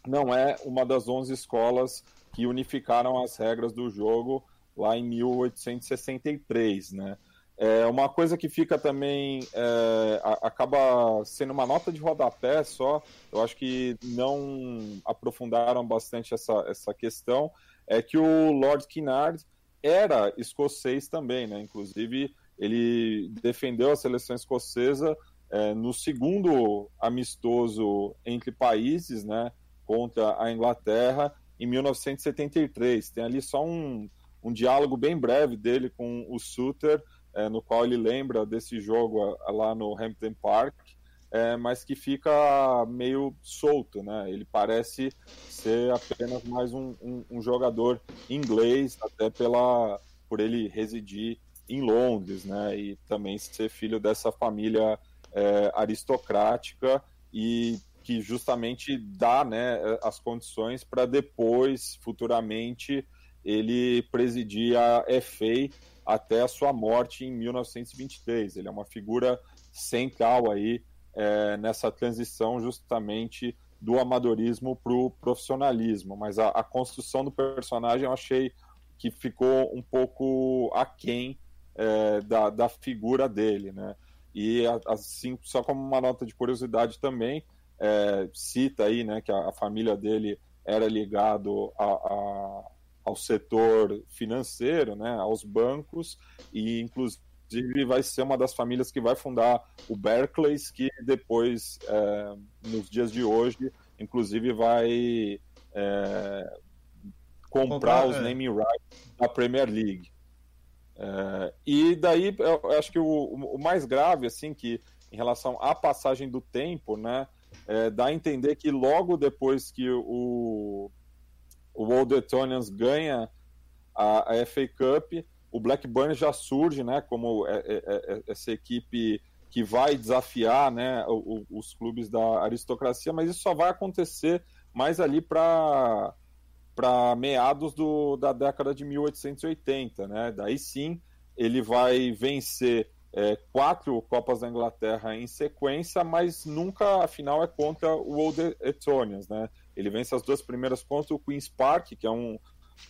Speaker 3: não é uma das 11 escolas que unificaram as regras do jogo lá em 1863, né? É uma coisa que fica também é, acaba sendo uma nota de rodapé só. Eu acho que não aprofundaram bastante essa, essa questão. É que o Lord Kinnard era escocês também, né? Inclusive ele defendeu a seleção escocesa é, no segundo amistoso entre países, né? Contra a Inglaterra em 1973. Tem ali só um, um diálogo bem breve dele com o Suter é, no qual ele lembra desse jogo lá no Hampton Park, é, mas que fica meio solto, né? Ele parece ser apenas mais um, um, um, jogador inglês, até pela por ele residir em Londres, né? E também ser filho dessa família é, aristocrática e que justamente dá, né, as condições para depois, futuramente, ele presidir a FA até a sua morte em 1923. Ele é uma figura central aí é, nessa transição justamente do amadorismo para o profissionalismo. Mas a, a, construção do personagem eu achei que ficou um pouco aquém é, da, da figura dele, né? E assim, só como uma nota de curiosidade também, é, cita aí, né, que a, a família dele era ligado a, a ao setor financeiro, né, aos bancos, e inclusive vai ser uma das famílias que vai fundar o Barclays, que depois, é, nos dias de hoje, inclusive vai é, comprar, comprar, os é. naming rights da Premier League. É, e daí, eu acho que o, o, mais grave, assim, que em relação à passagem do tempo, né, é, dá a entender que logo depois que o, o Old Etonians ganha a, a FA Cup, o Blackburn já surge né, como é, é, é, essa equipe que vai desafiar né, os clubes da aristocracia, mas isso só vai acontecer mais ali para para meados do, da década de 1880, né? Daí sim ele vai vencer é, quatro Copas da Inglaterra em sequência, mas nunca a final é contra o Old Etonians, né? Ele vence as duas primeiras contra o Queen's Park, que é um,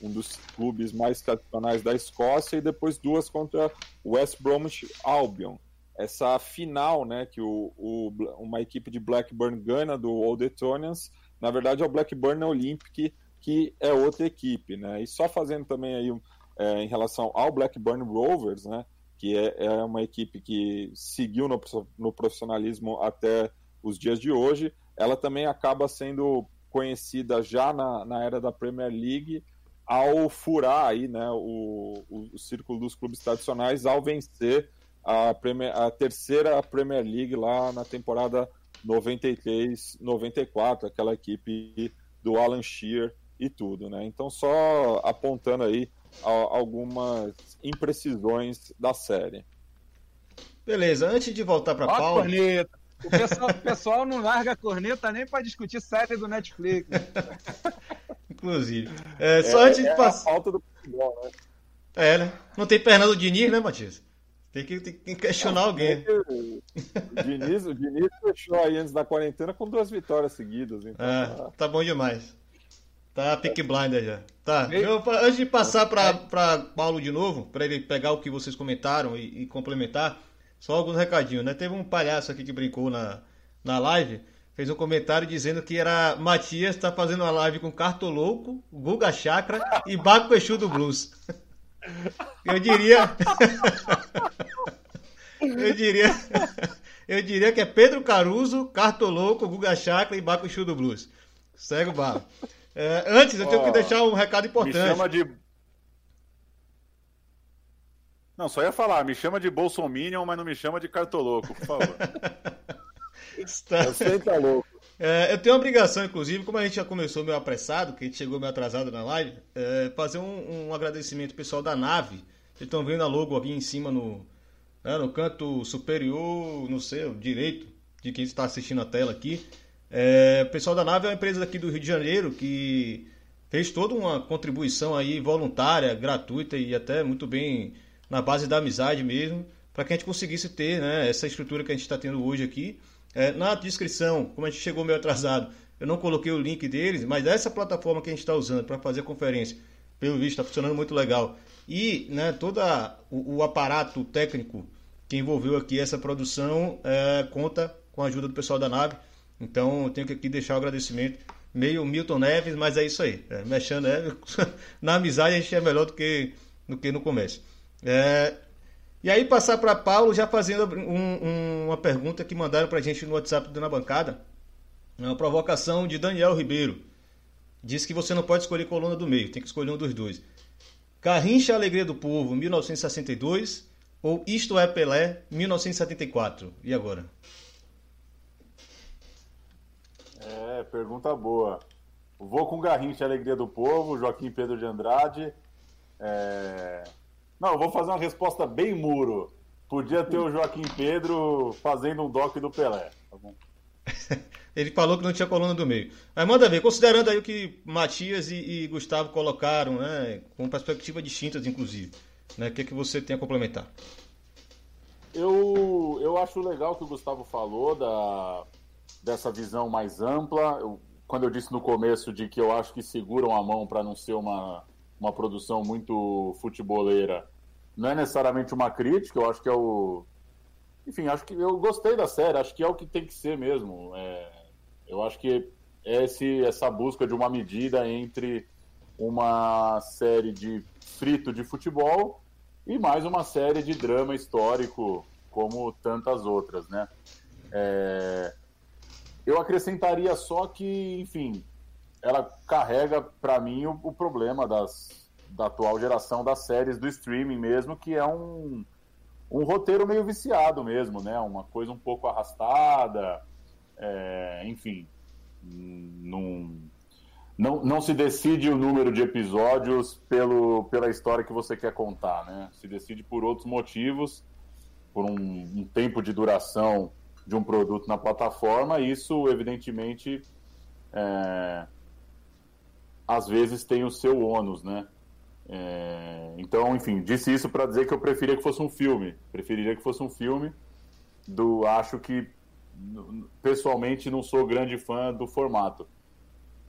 Speaker 3: um dos clubes mais tradicionais da Escócia, e depois duas contra o West Bromwich Albion. Essa final, né, que o, o, uma equipe de Blackburn ganha do Old Etonians, na verdade é o Blackburn Olympic, que é outra equipe, né? E só fazendo também aí é, em relação ao Blackburn Rovers, né? Que é, é uma equipe que seguiu no, no profissionalismo até os dias de hoje, ela também acaba sendo conhecida já na, na era da Premier League ao furar aí, né, o, o, o círculo dos clubes tradicionais ao vencer a, Premier, a terceira Premier League lá na temporada 93-94, aquela equipe do Alan Shearer e tudo, né? Então só apontando aí algumas imprecisões da série.
Speaker 2: Beleza, antes de voltar para Paulo.
Speaker 4: Corneta. O pessoal, o pessoal não larga a corneta nem para discutir série do Netflix.
Speaker 2: Inclusive. É, só é, antes de
Speaker 3: é
Speaker 2: passar.
Speaker 3: falta do futebol, né?
Speaker 2: É, né? Não tem Fernando Diniz, né, Matias? Tem que, tem que questionar alguém.
Speaker 3: O Diniz, o Diniz fechou aí antes da quarentena com duas vitórias seguidas. Então,
Speaker 2: é, tá bom demais. Tá pick blinder já. Tá. Eu, antes de passar para Paulo de novo, para ele pegar o que vocês comentaram e, e, complementar, só alguns recadinhos, né? Teve um palhaço aqui que brincou na, na live, fez um comentário dizendo que era Matias tá fazendo uma live com Cartolouco, Guga Chakra e Baco Exu do Blues. Eu diria. eu diria. Eu diria que é Pedro Caruso, Cartolouco, Guga Chakra e Baco Exu do Blues. Segue o barro. É, antes, eu tenho que deixar um recado importante. Me
Speaker 5: chama de. Não, só ia falar, me chama de Bolsominion, mas não me chama de cartoloco, por favor.
Speaker 2: Está... Tá louco. É, eu tenho uma obrigação, inclusive, como a gente já começou meio apressado, que a gente chegou meio atrasado na live, é, fazer um, um agradecimento pessoal da nave. Vocês estão vendo a logo aqui em cima no, né, no canto superior, não sei, direito de quem está assistindo a tela aqui. É, o pessoal da nave é uma empresa daqui do Rio de Janeiro que fez toda uma contribuição aí voluntária, gratuita e até muito bem na base da amizade mesmo, para que a gente conseguisse ter né, essa estrutura que a gente está tendo hoje aqui. É, na descrição, como a gente chegou meio atrasado, eu não coloquei o link deles, mas essa plataforma que a gente está usando para fazer a conferência, pelo visto, está funcionando muito legal. E né, todo o, o, aparato técnico que envolveu aqui essa produção é, conta com a ajuda do pessoal da nave. Então eu tenho que aqui deixar o agradecimento. Meio Milton Neves, mas é isso aí. É, mexendo Neves, na amizade a gente é melhor do que, do que no comércio. É, e aí passar para Paulo, já fazendo um, um, uma pergunta que mandaram para a gente no WhatsApp do Na Bancada. É uma provocação de Daniel Ribeiro. Diz que você não pode escolher coluna do meio, tem que escolher um dos dois. Carrincha Alegria do Povo, 1962 ou Isto é Pelé, 1974? E agora?
Speaker 5: É, pergunta boa. Vou com Garrincha, Alegria do Povo, Joaquim Pedro de Andrade. É... Não, vou fazer uma resposta bem muro. Podia ter o Joaquim Pedro fazendo um doc do Pelé. Tá bom?
Speaker 2: Ele falou que não tinha coluna do meio. Mas manda ver, considerando aí o que Matias e, e Gustavo colocaram, né, com perspectivas distintas, inclusive, né, o que, é que você tem a complementar?
Speaker 5: Eu, eu acho legal o que o Gustavo falou da, dessa visão mais ampla. Eu, quando eu disse no começo de que eu acho que seguram a mão para não ser uma, uma produção muito futeboleira, não é necessariamente uma crítica, eu acho que é o. Enfim, acho que eu gostei da série, acho que é o que tem que ser mesmo. É, eu acho que é esse, essa busca de uma medida entre uma série de frito de futebol e mais uma série de drama histórico, como tantas outras, né? É, eu acrescentaria só que, enfim, ela carrega para mim o, o, problema das, da atual geração das séries do streaming mesmo, que é um, um roteiro meio viciado mesmo, né? Uma coisa um pouco arrastada, é, enfim, não, não, não se decide o número de episódios pelo, pela história que você quer contar, né? Se decide por outros motivos por um, um tempo de duração de um produto na plataforma, isso evidentemente é, às vezes tem o seu ônus, né? É, então, enfim, disse isso para dizer que eu preferia que fosse um filme. Preferiria que fosse um filme. Do, acho que pessoalmente não sou grande fã do formato,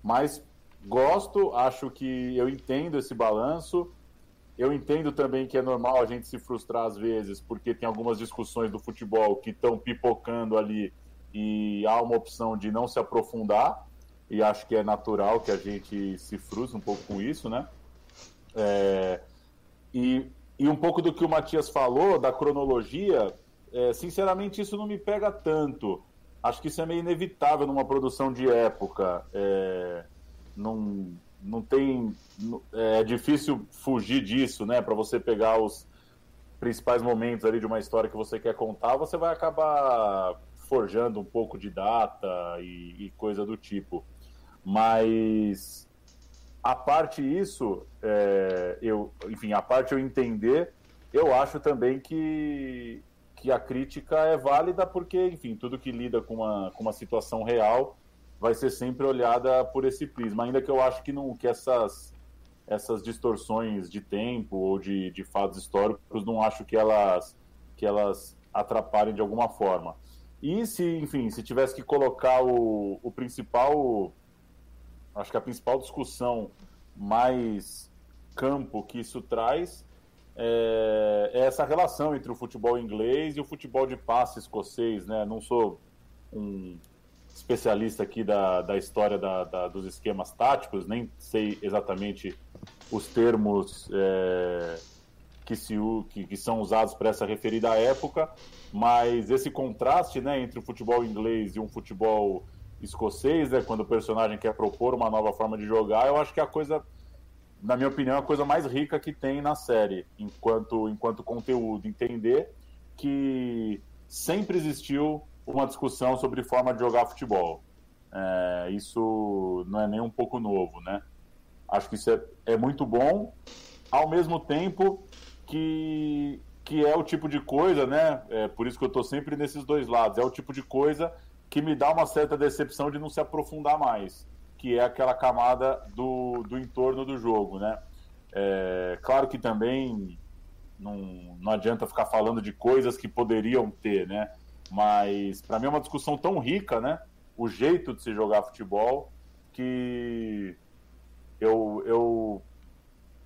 Speaker 5: mas gosto. Acho que eu entendo esse balanço. Eu entendo também que é normal a gente se frustrar às vezes, porque tem algumas discussões do futebol que estão pipocando ali e há uma opção de não se aprofundar. E acho que é natural que a gente se frustre um pouco com isso, né? É, e, e um pouco do que o Matias falou, da cronologia, é, sinceramente isso não me pega tanto. Acho que isso é meio inevitável numa produção de época. É, não, não tem. É difícil fugir disso, né? Para você pegar os principais momentos ali de uma história que você quer contar, você vai acabar forjando um pouco de data e, e coisa do tipo. Mas a parte isso, é, eu, enfim, a parte eu entender, eu acho também que, que a crítica é válida porque, enfim, tudo que lida com uma, com uma situação real vai ser sempre olhada por esse prisma, ainda que eu acho que não que essas essas distorções de tempo ou de, de fatos históricos não acho que elas que elas atrapalhem de alguma forma. E se, enfim, se tivesse que colocar o, o principal acho que a principal discussão mais campo que isso traz é, é, essa relação entre o futebol inglês e o futebol de passe escocês, né? Não sou um especialista aqui da, da história da, da, dos esquemas táticos, nem sei exatamente os termos é, que, se, que, que são usados para essa referida época, mas esse contraste né, entre o futebol inglês e um futebol escocês, né, quando o personagem quer propor uma nova forma de jogar, eu acho que é a coisa, na minha opinião, é a coisa mais rica que tem na série, enquanto, enquanto conteúdo. Entender que sempre existiu uma discussão sobre forma de jogar futebol. É, isso não é nem um pouco novo, né? Acho que isso é, é muito bom, ao mesmo tempo que, que é o tipo de coisa, né? É por isso que eu estou sempre nesses dois lados. É o tipo de coisa que me dá uma certa decepção de não se aprofundar mais, que é aquela camada do, do entorno do jogo, né? É, claro que também não, não adianta ficar falando de coisas que poderiam ter, né? Mas para mim é uma discussão tão rica, né? O jeito de se jogar futebol que eu, eu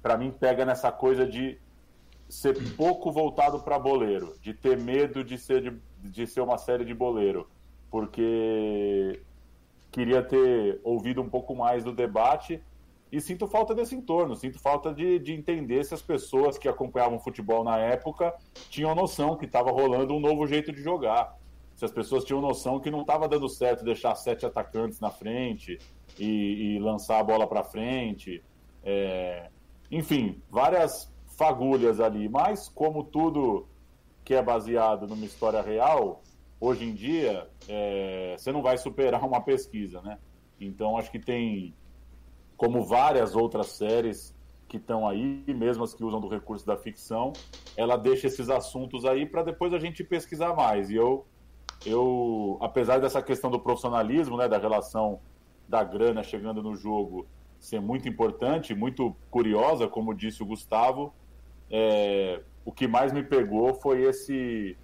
Speaker 5: para mim pega nessa coisa de ser pouco voltado para boleiro, de ter medo de ser de, de ser uma série de boleiro porque queria ter ouvido um pouco mais do debate e sinto falta desse entorno, sinto falta de, de entender se as pessoas que acompanhavam futebol na época tinham noção que estava rolando um novo jeito de jogar. Se as pessoas tinham noção que não estava dando certo deixar sete atacantes na frente e, e lançar a bola para frente. É... Enfim, várias fagulhas ali, mas como tudo que é baseado numa história real, hoje em dia, é, você não vai superar uma pesquisa, né? Então, acho que tem, como várias outras séries que estão aí, mesmo as que usam do recurso da ficção, ela deixa esses assuntos aí para depois a gente pesquisar mais. E eu, eu, apesar dessa questão do profissionalismo, né, da relação da grana chegando no jogo ser muito importante, muito curiosa, como disse o Gustavo, é, o que mais me pegou foi esse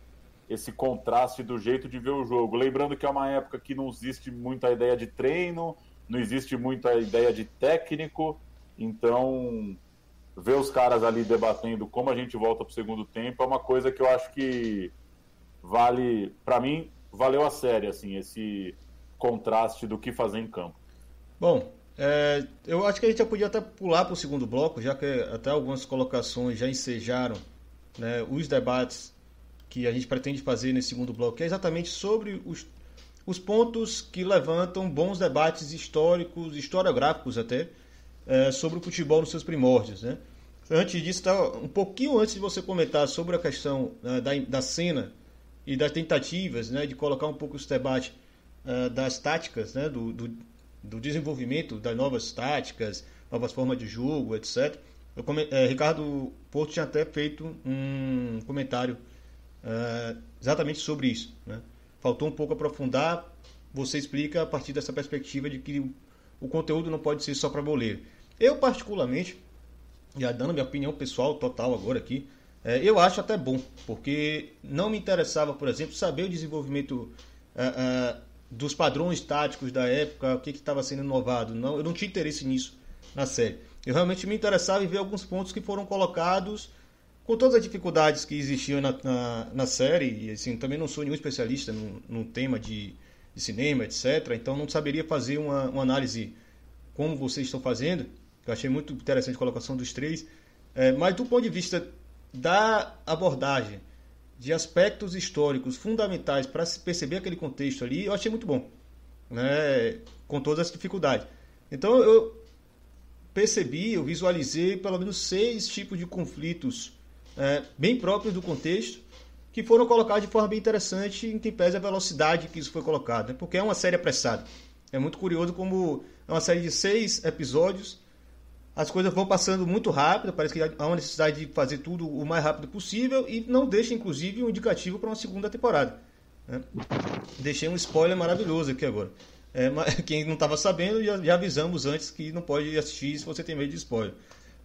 Speaker 5: esse contraste do jeito de ver o jogo. Lembrando que é uma época que não existe muita ideia de treino, não existe muita ideia de técnico, então ver os caras ali debatendo como a gente volta para o segundo tempo é uma coisa que eu acho que vale, para mim, valeu a sério, assim, esse contraste do que fazer em campo.
Speaker 2: Bom, é, eu acho que a gente já podia até pular para o segundo bloco, já que até algumas colocações já ensejaram né, os debates que a gente pretende fazer nesse segundo bloco, é exatamente sobre os, os pontos que levantam bons debates históricos, historiográficos até, é, sobre o futebol nos seus primórdios. Né? Antes disso, tá, um pouquinho antes de você comentar sobre a questão uh, da, da cena e das tentativas né, de colocar um pouco esse debate uh, das táticas, né, do, do, do, desenvolvimento das novas táticas, novas formas de jogo, etc. Eu, é, Ricardo Porto tinha até feito um comentário uh, exatamente sobre isso. Né? Faltou um pouco aprofundar. Você explica a partir dessa perspectiva de que o, conteúdo não pode ser só para boleiro. Eu, particularmente, já dando minha opinião pessoal total agora aqui, é, eu acho até bom, porque não me interessava, por exemplo, saber o desenvolvimento uh, dos padrões táticos da época, o que estava sendo inovado. Não, eu não tinha interesse nisso na série. Eu realmente me interessava em ver alguns pontos que foram colocados com todas as dificuldades que existiam na, na, na série. E assim, também não sou nenhum especialista no, no tema de, de, cinema, etc. Então não saberia fazer uma, uma análise como vocês estão fazendo. Eu achei muito interessante a colocação dos três. É, mas do ponto de vista da abordagem de aspectos históricos fundamentais para se perceber aquele contexto ali, eu achei muito bom, né? com todas as dificuldades. Então eu percebi, eu visualizei pelo menos seis tipos de conflitos é, bem próprios do contexto que foram colocados de forma bem interessante em que pese a velocidade que isso foi colocado, né? porque é uma série apressada. É muito curioso como é uma série de seis episódios as coisas vão passando muito rápido, parece que há uma necessidade de fazer tudo o mais rápido possível e não deixa, inclusive, um indicativo para uma segunda temporada. Né? Deixei um spoiler maravilhoso aqui agora. É, quem não estava sabendo, já, já, avisamos antes que não pode assistir se você tem medo de spoiler.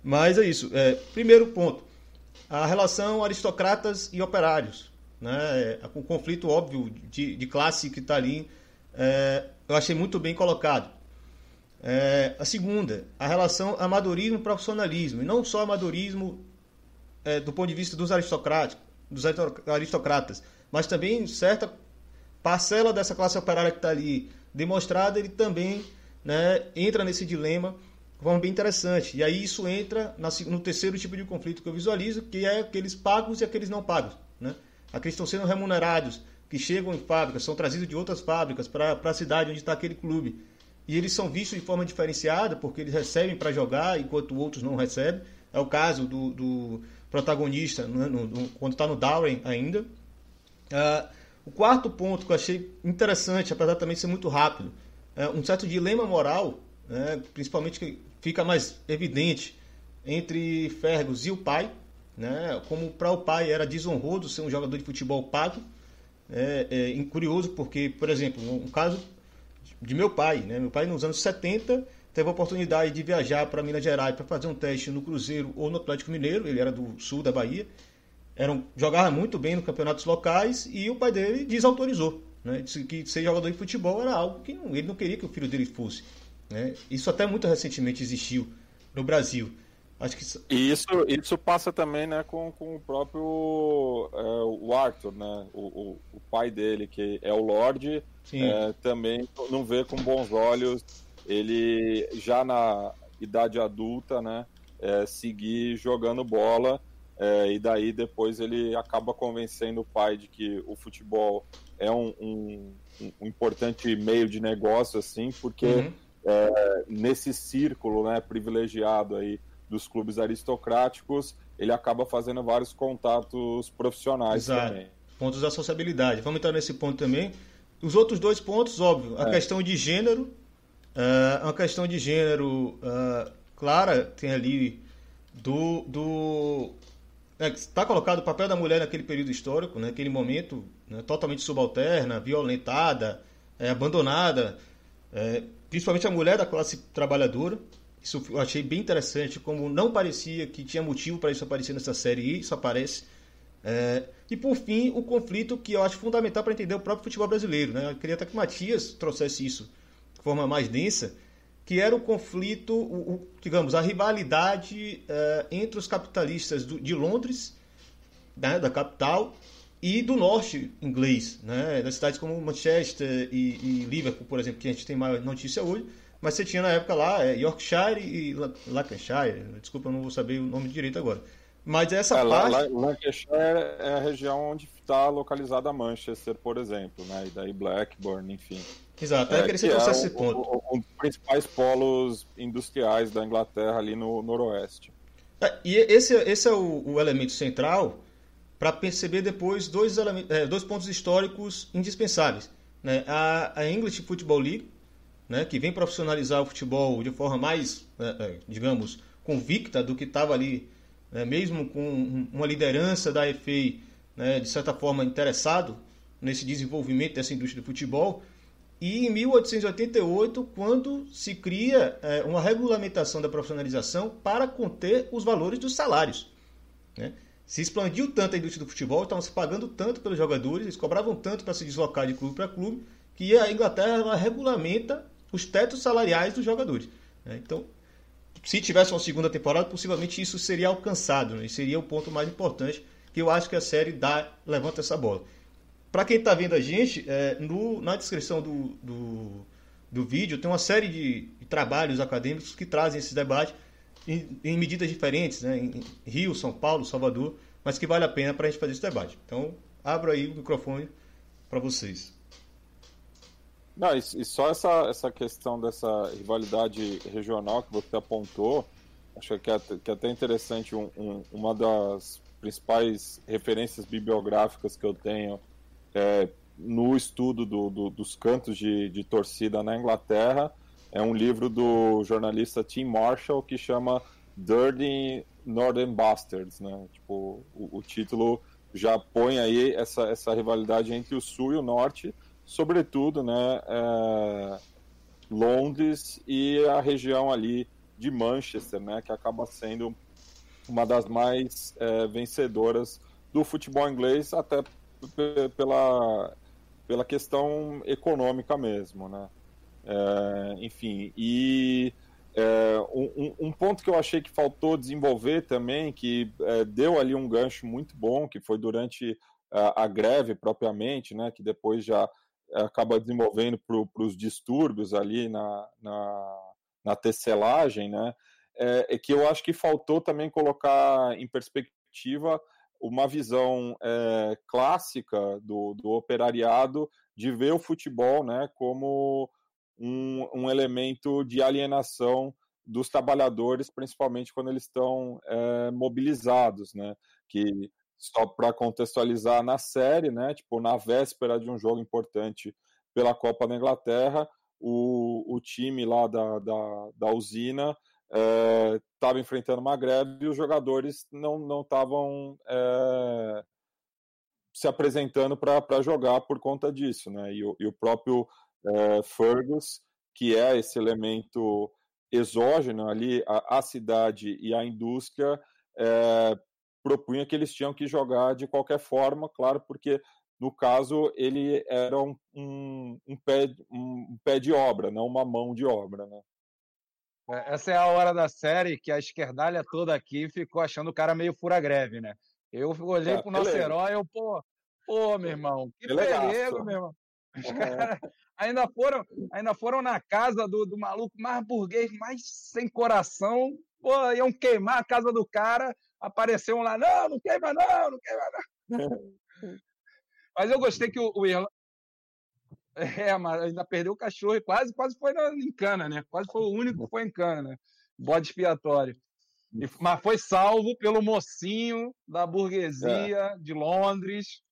Speaker 2: Mas é isso. É, primeiro ponto: a relação aristocratas e operários. Né? É, o conflito óbvio de, de classe que está ali, é, eu achei muito bem colocado. É, a segunda, a relação amadorismo profissionalismo, e não só amadorismo é, do ponto de vista dos dos aristocratas, mas também certa parcela dessa classe operária que está ali demonstrada, ele também né, entra nesse dilema de forma bem interessante. E aí isso entra no terceiro tipo de conflito que eu visualizo, que é aqueles pagos e aqueles não pagos. Né? Aqueles que estão sendo remunerados, que chegam em fábricas, são trazidos de outras fábricas para a cidade onde está aquele clube e eles são vistos de forma diferenciada porque eles recebem para jogar enquanto outros não recebem. É o caso do, do protagonista né, no, quando está no Darwin ainda. Uh, o quarto ponto que eu achei interessante, apesar de também ser muito rápido, é um certo dilema moral, né, principalmente fica mais evidente entre Fergus e o pai, né, como para o pai era desonroso ser um jogador de futebol pago. É, é curioso porque, por exemplo, um caso de meu pai. Né? Meu pai, nos anos 70, teve a oportunidade de viajar para Minas Gerais para fazer um teste no Cruzeiro ou no Atlético Mineiro. Ele era do sul da Bahia. Era um, jogava muito bem nos campeonatos locais e o pai dele desautorizou. Né? Disse que ser jogador de futebol era algo que não, ele não queria que o filho dele fosse. Né? Isso até muito recentemente existiu no Brasil. Acho que
Speaker 3: e isso, isso passa também né, com, com o próprio é, o Arthur, né? O, o, o, pai dele, que é o Lorde, é, também não vê com bons olhos ele já na idade adulta, né? É, seguir jogando bola. É, e daí depois ele acaba convencendo o pai de que o futebol é um, um, um importante meio de negócio, assim, porque uhum. É, nesse círculo né, privilegiado aí dos clubes aristocráticos, ele acaba fazendo vários contatos profissionais Exato. também.
Speaker 2: Pontos da sociabilidade. Vamos entrar nesse ponto também. Os outros dois pontos, óbvio, a é. questão de gênero, uh, uma questão de gênero uh, clara, tem ali do. do Está né, colocado o papel da mulher naquele período histórico, naquele momento, né, totalmente subalterna, violentada, é, abandonada, é, principalmente a mulher da classe trabalhadora. Isso eu achei bem interessante, como não parecia que tinha motivo para isso aparecer nessa série e isso aparece. É, e por fim, o conflito que eu acho fundamental para entender o próprio futebol brasileiro. Né? Eu queria até que o Matias trouxesse isso de forma mais densa, que era o conflito, o, o digamos, a rivalidade é, entre os capitalistas do, de Londres, né, da capital, e do norte inglês, né, das cidades como Manchester e, e Liverpool, por exemplo, que a gente tem mais notícia hoje, mas você tinha na época lá é, Yorkshire e Lancashire. Desculpa, eu não vou saber o nome direito agora. Mas essa é, parte.
Speaker 3: Lancashire é a região onde está localizada Manchester, por exemplo, né? E daí Blackburn, enfim.
Speaker 2: Exato, é, queria que é esse ponto.
Speaker 3: Um dos principais polos industriais da Inglaterra ali no noroeste.
Speaker 2: É, e esse, esse é o, o elemento central para perceber depois dois, é, dois pontos históricos indispensáveis. Né? A, a English Football League, né, que vem profissionalizar o futebol de forma mais, né, é, digamos, convicta do que estava ali, né, mesmo com uma liderança da FA né, de certa forma, interessado nesse desenvolvimento dessa indústria do futebol. E em 1888, quando se cria é, uma regulamentação da profissionalização para conter os valores dos salários. Né? Se expandiu tanto a indústria do futebol, estavam se pagando tanto pelos jogadores, eles cobravam tanto para se deslocar de clube para clube, que a Inglaterra regulamenta os tetos salariais dos jogadores. Né? Então, se tivesse uma segunda temporada, possivelmente isso seria alcançado, né? e seria o ponto mais importante que eu acho que a série dá, levanta essa bola. Para quem está vendo a gente, é, no, na descrição do, do, do, vídeo tem uma série de, de, trabalhos acadêmicos que trazem esse debate em, em medidas diferentes, né? em Rio, São Paulo, Salvador, mas que vale a pena para a gente fazer esse debate. Então, abro aí o microfone para vocês.
Speaker 3: Não, e, e, só essa, essa questão dessa rivalidade regional que você apontou, acho que é, que é até interessante. Um, um, uma das principais referências bibliográficas que eu tenho é, no estudo do, do, dos cantos de, de torcida na Inglaterra é um livro do jornalista Tim Marshall que chama Dirty Northern Bastards, né? Tipo, o, o título já põe aí essa, essa rivalidade entre o sul e o norte sobretudo, né, é, Londres e a região ali de Manchester, né, que acaba sendo uma das mais é, vencedoras do futebol inglês, até pela, pela questão econômica mesmo, né. É, enfim, e é, um, um, ponto que eu achei que faltou desenvolver também, que é, deu ali um gancho muito bom, que foi durante a, a greve propriamente, né, que depois já acaba desenvolvendo para os distúrbios ali na, na, na tecelagem, né? É, que eu acho que faltou também colocar em perspectiva uma visão é, clássica do, do operariado de ver o futebol né, como um, um elemento de alienação dos trabalhadores, principalmente quando eles estão é, mobilizados, né? Que só para contextualizar na série, né? Tipo, na véspera de um jogo importante pela Copa da Inglaterra, o, o time lá da, da, da usina estava é, enfrentando uma greve e os jogadores não estavam é, se apresentando para jogar por conta disso, né? E, e o próprio é, Fergus, que é esse elemento exógeno ali, a, a cidade e a indústria, é, propunha que eles tinham que jogar de qualquer forma, claro, porque no caso ele era um, um, um, pé, um pé de obra, não uma mão de obra, né?
Speaker 4: É, essa é a hora da série que a esquerdalha toda aqui ficou achando o cara meio fura-greve, né? Eu olhei é, pro nosso herói, eu, pô, pô, meu irmão, que perigo, meu irmão. Os é. caras ainda foram, ainda foram na casa do, do maluco mais burguês, mais sem coração, pô, iam queimar a casa do cara, apareceu um lá, não, não queima não, não queima não. mas eu gostei que o, o Irlanda... É, mas ainda perdeu o cachorro e quase, quase foi na, em cana, né? Quase foi o único que foi em cana, né? Bode expiatório. E, mas foi salvo pelo mocinho da burguesia é. de Londres.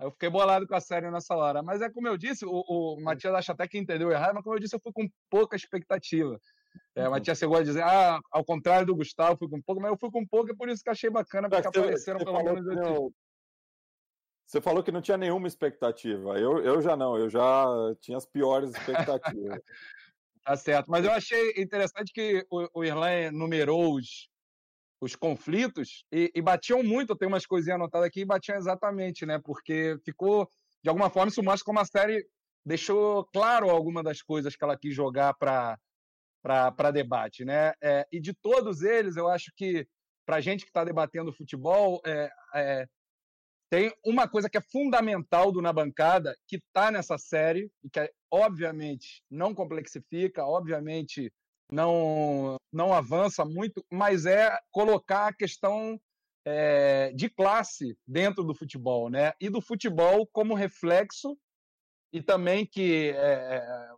Speaker 4: Eu fiquei bolado com a série nessa hora. Mas é como eu disse, o, o Matias acha até que entendeu errado, mas como eu disse, eu fui com pouca expectativa. É, a Matias chegou a dizer, ah, ao contrário do Gustavo, fui com pouco, mas eu fui com pouco e por isso que achei bacana, porque você, apareceram você pelo menos.
Speaker 3: Não... Você falou que não tinha nenhuma expectativa. Eu, eu já não, eu já tinha as piores expectativas.
Speaker 4: tá certo. Mas eu achei interessante que o, o Irlan numerou os, os conflitos e, e, batiam muito. Eu tenho umas coisinhas anotadas aqui e batiam exatamente, né? Porque ficou, de alguma forma, isso mostra como a série deixou claro alguma das coisas que ela quis jogar para debate. Né? É, e de todos eles, eu acho que, para a gente que está debatendo futebol, é, é, tem uma coisa que é fundamental do Na Bancada, que está nessa série, e que, obviamente, não complexifica, obviamente, não, não avança muito, mas é colocar a questão é, de classe dentro do futebol, né? E do futebol como reflexo e também que, é,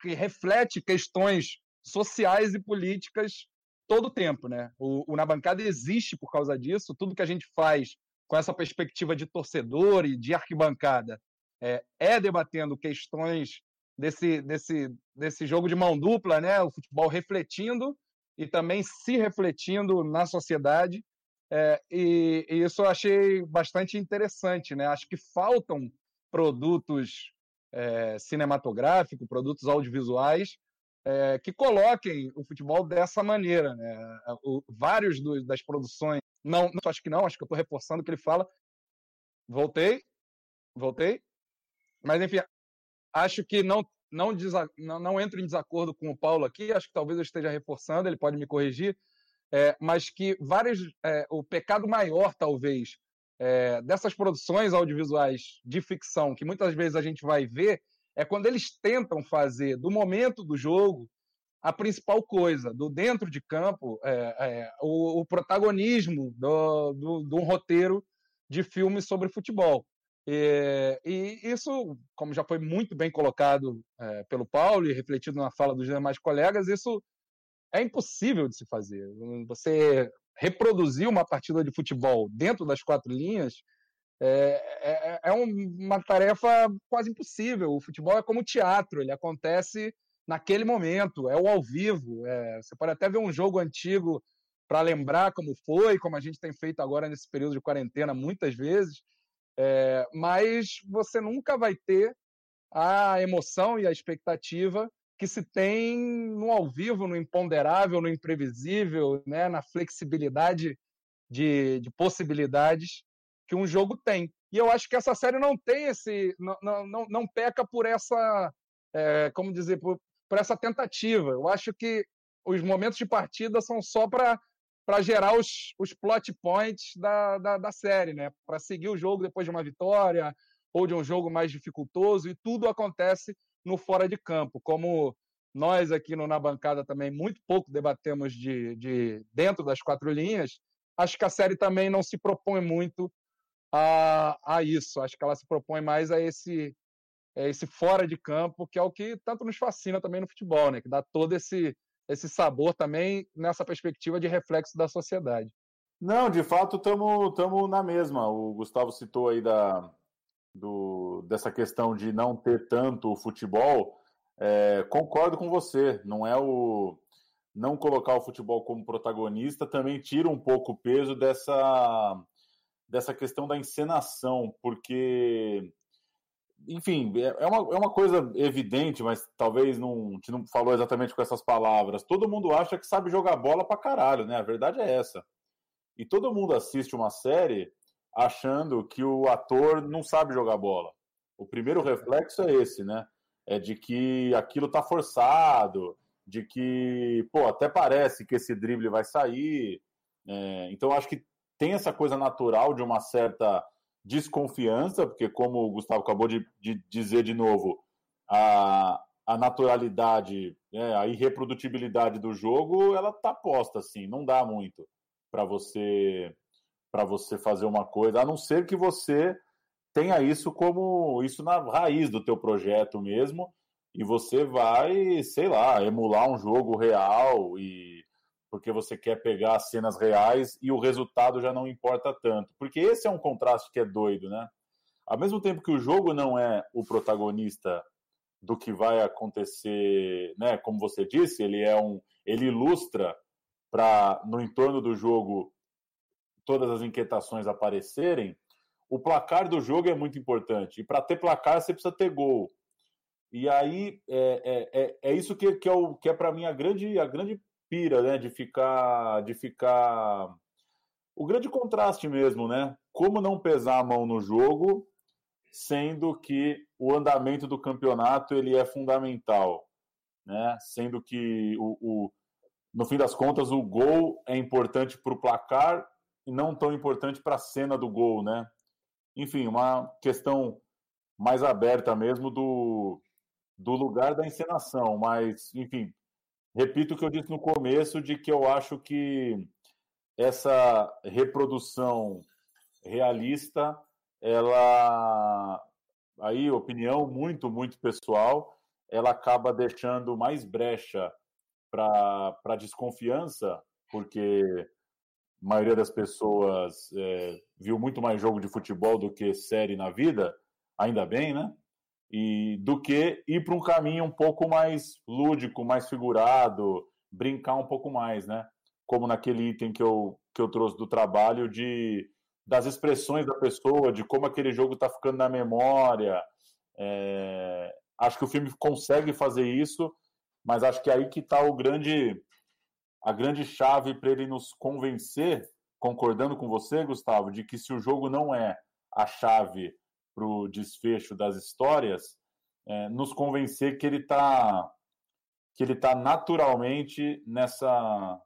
Speaker 4: que reflete questões sociais e políticas todo o tempo, né? O, o Na Bancada existe por causa disso. Tudo que a gente faz com essa perspectiva de torcedor e de arquibancada é, é debatendo questões desse, desse, desse jogo de mão dupla, né? O futebol refletindo e também se refletindo na sociedade. É, e, e, isso eu achei bastante interessante, né? Acho que faltam produtos é, cinematográficos, produtos audiovisuais é, que coloquem o futebol dessa maneira, né? O, vários dos, das produções, não, não, acho que não, acho que eu estou reforçando o que ele fala. Voltei, voltei, mas enfim, acho que não não, não, não entro em desacordo com o Paulo aqui, acho que talvez eu esteja reforçando, ele pode me corrigir, é, mas que vários, é, o pecado maior, talvez, é, dessas produções audiovisuais de ficção, que muitas vezes a gente vai ver, é quando eles tentam fazer do momento do jogo a principal coisa, do dentro de campo, é, é, o, o, protagonismo do, do, do roteiro de filme sobre futebol. E, e, isso, como já foi muito bem colocado é, pelo Paulo e refletido na fala dos demais colegas, isso é impossível de se fazer. Você reproduzir uma partida de futebol dentro das quatro linhas é, é, é uma tarefa quase impossível. O futebol é como teatro, ele acontece naquele momento, é o ao vivo. É, você pode até ver um jogo antigo para lembrar como foi, como a gente tem feito agora nesse período de quarentena muitas vezes é, mas você nunca vai ter a emoção e a expectativa que se tem no ao vivo, no imponderável, no imprevisível, né, na flexibilidade de, de possibilidades que um jogo tem. E eu acho que essa série não tem esse. não, não, não peca por essa. É, como dizer, por, por essa tentativa. Eu acho que os momentos de partida são só para para gerar os, os plot points da, da, da série, né? Para seguir o jogo depois de uma vitória ou de um jogo mais dificultoso, e tudo acontece no fora de campo. Como nós aqui no, na bancada também muito pouco debatemos de, de dentro das quatro linhas, acho que a série também não se propõe muito a, a isso. Acho que ela se propõe mais a esse, a esse fora de campo, que é o que tanto nos fascina também no futebol, né? Que dá todo esse esse sabor também nessa perspectiva de reflexo da sociedade.
Speaker 5: Não, de fato, estamos na mesma. O Gustavo citou aí da, do, dessa questão de não ter tanto futebol. É, concordo com você. Não é o não colocar o futebol como protagonista também tira um pouco o peso dessa dessa questão da encenação, porque enfim, é, é uma, é uma coisa evidente, mas talvez não, a gente não falou exatamente com essas palavras. Todo mundo acha que sabe jogar bola pra caralho, né? A verdade é essa. E todo mundo assiste uma série achando que o ator não sabe jogar bola. O primeiro reflexo é esse, né? É de que aquilo tá forçado, de que, pô, até parece que esse drible vai sair. É, então, acho que tem essa coisa natural de uma certa desconfiança, porque, como o Gustavo acabou de, de dizer de novo, a, a naturalidade, né, a irreprodutibilidade do jogo, ela tá posta assim, não dá muito para você para você fazer uma coisa, a não ser que você tenha isso como isso na raiz do teu projeto mesmo, e você vai, sei lá, emular um jogo real e porque você quer pegar as cenas reais e o resultado já não importa tanto. Porque esse é um contraste que é doido, né? Ao mesmo tempo que o jogo não é o protagonista do que vai acontecer, né? Como você disse, ele é um, ele ilustra para no entorno do jogo todas as inquietações aparecerem. O placar do jogo é muito importante e para ter placar você precisa ter gol. E aí é, é, é, é isso que, que é, o, que é para mim a grande, a grande pira, né, de ficar, de ficar o grande contraste mesmo, né? Como não pesar a mão no jogo, sendo que o andamento do campeonato ele é fundamental, né? Sendo que o, o no fim das contas o gol é importante para o placar e não tão importante para a cena do gol, né? Enfim, uma questão mais aberta mesmo do, do lugar da encenação, mas enfim, repito o que eu disse no começo, de que eu acho que essa reprodução realista, ela, aí, opinião muito, muito pessoal, ela acaba deixando mais brecha para desconfiança, porque a maioria das pessoas é, viu muito mais jogo de futebol do que série na vida, ainda bem, né? E do que ir para um caminho um pouco mais lúdico, mais figurado, brincar um pouco mais, né? como naquele item que eu, que eu trouxe do trabalho, de das expressões da pessoa, de como aquele jogo está ficando na memória. É, acho que o filme consegue fazer isso, mas acho que é aí que está o grande a grande chave para ele nos convencer, concordando com você, Gustavo, de que se o jogo não é a chave para o desfecho das histórias, é, nos convencer que ele está que ele está naturalmente nessa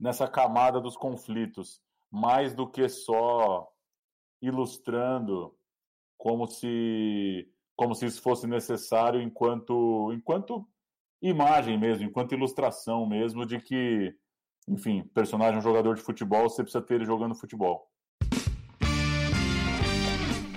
Speaker 5: nessa camada dos conflitos, mais do que só ilustrando como se como se isso fosse necessário enquanto enquanto imagem mesmo, enquanto ilustração mesmo de que, enfim, personagem um jogador de futebol, você precisa ter ele jogando futebol.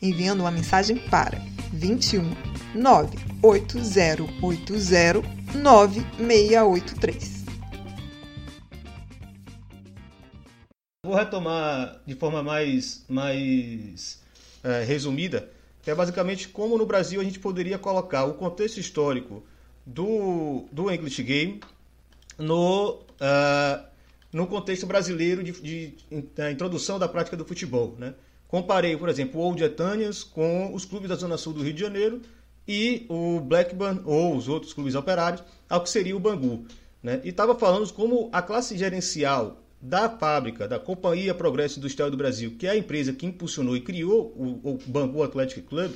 Speaker 1: enviando uma mensagem para 21 98080 9683.
Speaker 2: Vou retomar de forma mais, mais é, resumida, que é basicamente como no Brasil a gente poderia colocar o contexto histórico do, do English Game no, uh, no contexto brasileiro de, de, de, introdução da prática do futebol. Né? Comparei, por exemplo, o Old Etanians com os clubes da Zona Sul do Rio de Janeiro e o Blackburn ou os outros clubes operários ao que seria o Bangu. Né? E estava falando como a classe gerencial da fábrica, da Companhia Progresso Industrial do Brasil, que é a empresa que impulsionou e criou o, o Bangu Athletic Club,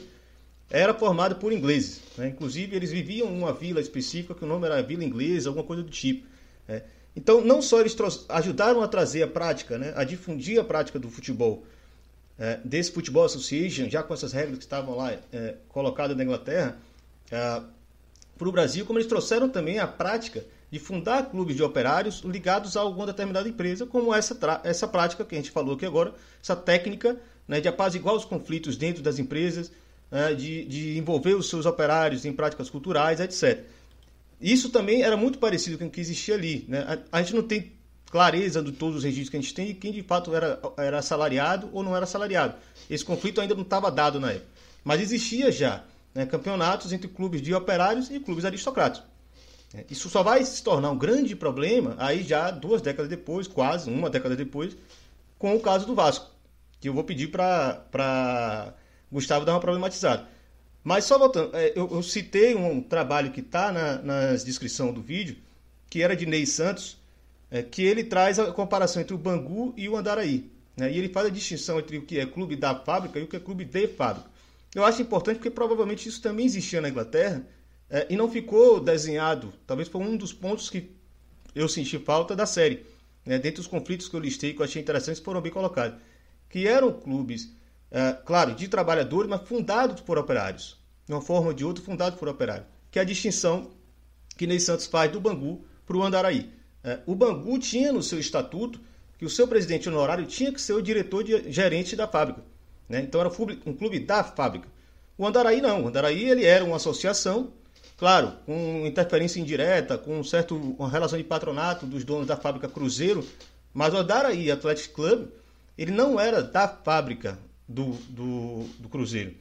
Speaker 2: era formada por ingleses. Né? Inclusive, eles viviam em uma vila específica que o nome era Vila Inglesa, alguma coisa do tipo. Né? Então, não só eles ajudaram a trazer a prática, né? a difundir a prática do futebol, é, desse Football Association, já com essas regras que estavam lá é, colocadas na Inglaterra, é, para o Brasil, como eles trouxeram também a prática de fundar clubes de operários ligados a alguma determinada empresa, como essa, essa prática que a gente falou aqui agora, essa técnica né, de apaziguar os conflitos dentro das empresas, né, de, de envolver os seus operários em práticas culturais, etc. Isso também era muito parecido com o que existia ali. Né? A, a gente não tem clareza de todos os registros que a gente tem e quem de fato era, era assalariado ou não era assalariado. Esse conflito ainda não estava dado na época. Mas existia já né, campeonatos entre clubes de operários e clubes aristocráticos. É, isso só vai se tornar um grande problema aí já duas décadas depois, quase uma década depois, com o caso do Vasco, que eu vou pedir para Gustavo dar uma problematizada. Mas só voltando, é, eu, eu citei um trabalho que está na, na descrição do vídeo, que era de Ney Santos, é, que ele traz a comparação entre o Bangu e o Andaraí. Né? E ele faz a distinção entre o que é clube da fábrica e o que é clube de fábrica. Eu acho importante porque provavelmente isso também existia na Inglaterra é, e não ficou desenhado. Talvez foi um dos pontos que eu senti falta da série. Né? Dentre os conflitos que eu listei, que eu achei interessantes, foram bem colocados. Que eram clubes, é, claro, de trabalhadores, mas fundados por operários. De uma forma ou de outra, fundados por operários. Que é a distinção que Ney Santos faz do Bangu para o Andaraí. É, o Bangu tinha no seu estatuto que o seu presidente honorário tinha que ser o diretor de, gerente da fábrica. Né? Então era um clube da fábrica. O Andaraí não. O Andaraí ele era uma associação, claro, com interferência indireta, com um certo, uma relação de patronato dos donos da fábrica Cruzeiro, mas o Andaraí Athletic Club ele não era da fábrica do, do, do Cruzeiro,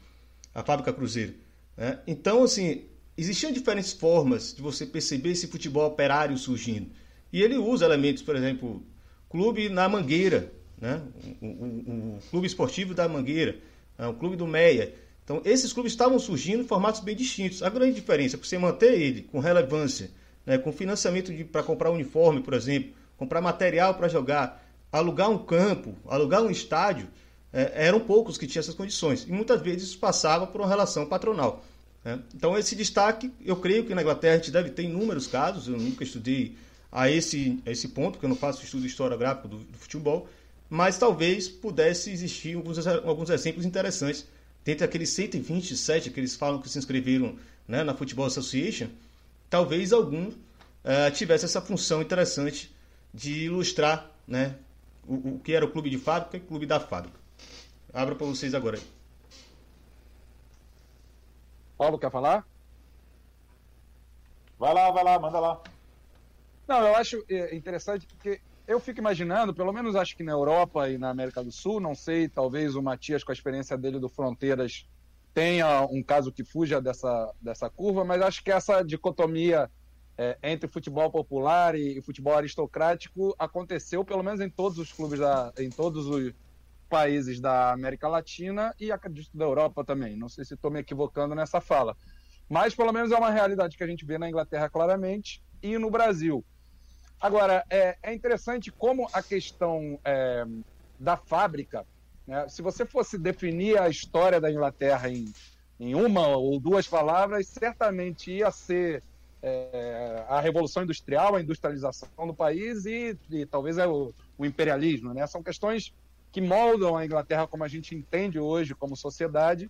Speaker 2: a fábrica Cruzeiro. Né? Então, assim, existiam diferentes formas de você perceber esse futebol operário surgindo. E ele usa elementos, por exemplo, clube na Mangueira, né? o, clube esportivo da Mangueira, o clube do Meia. Então, esses clubes estavam surgindo em formatos bem distintos. A grande diferença é você manter ele com relevância, né? com financiamento para comprar uniforme, por exemplo, comprar material para jogar, alugar um campo, alugar um estádio, é, eram poucos que tinham essas condições. E muitas vezes isso passava por uma relação patronal. Né? Então, esse destaque, eu creio que na Inglaterra a gente deve ter inúmeros casos, eu nunca estudei a esse, a esse ponto, porque eu não faço estudo historiográfico do, do futebol, mas talvez pudesse existir alguns, alguns exemplos interessantes. Dentre aqueles 127 que eles falam que se inscreveram né, na Football Association, talvez algum uh, tivesse essa função interessante de ilustrar né, o, o que era o clube de fábrica e o clube da fábrica. Abro para vocês agora.
Speaker 4: Paulo, quer falar?
Speaker 5: Vai lá, vai lá, manda lá.
Speaker 4: Não, eu acho é, interessante porque eu fico imaginando, pelo menos acho que na Europa e na América do Sul, não sei, talvez o Matias, com a experiência dele do Fronteiras, tenha um caso que fuja dessa, dessa curva, mas acho que essa dicotomia é, entre futebol popular e, e, futebol aristocrático aconteceu pelo menos em todos os clubes da, em todos os países da América Latina e acredito da Europa também. Não sei se estou me equivocando nessa fala, mas pelo menos é uma realidade que a gente vê na Inglaterra claramente e no Brasil. Agora é, é interessante como a questão é, da fábrica né? Se você fosse definir a história da Inglaterra em, em uma ou duas palavras, certamente ia ser é, a Revolução Industrial, a industrialização do país e, e talvez é o, o, imperialismo. Né? São questões que moldam a Inglaterra como a gente entende hoje como sociedade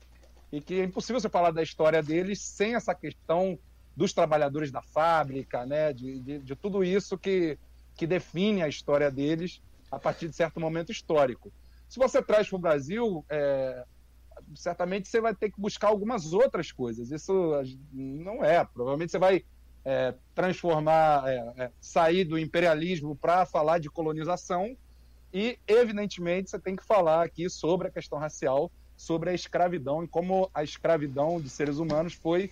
Speaker 4: e que é impossível você falar da história deles sem essa questão dos trabalhadores da fábrica, né? de, de, de tudo isso que, que define a história deles a partir de certo momento histórico. Se você traz para o Brasil, é, certamente você vai ter que buscar algumas outras coisas. Isso não é. Provavelmente você vai é, transformar, é, é sair do imperialismo para falar de colonização e, evidentemente, você tem que falar aqui sobre a questão racial, sobre a escravidão e como a escravidão de seres humanos foi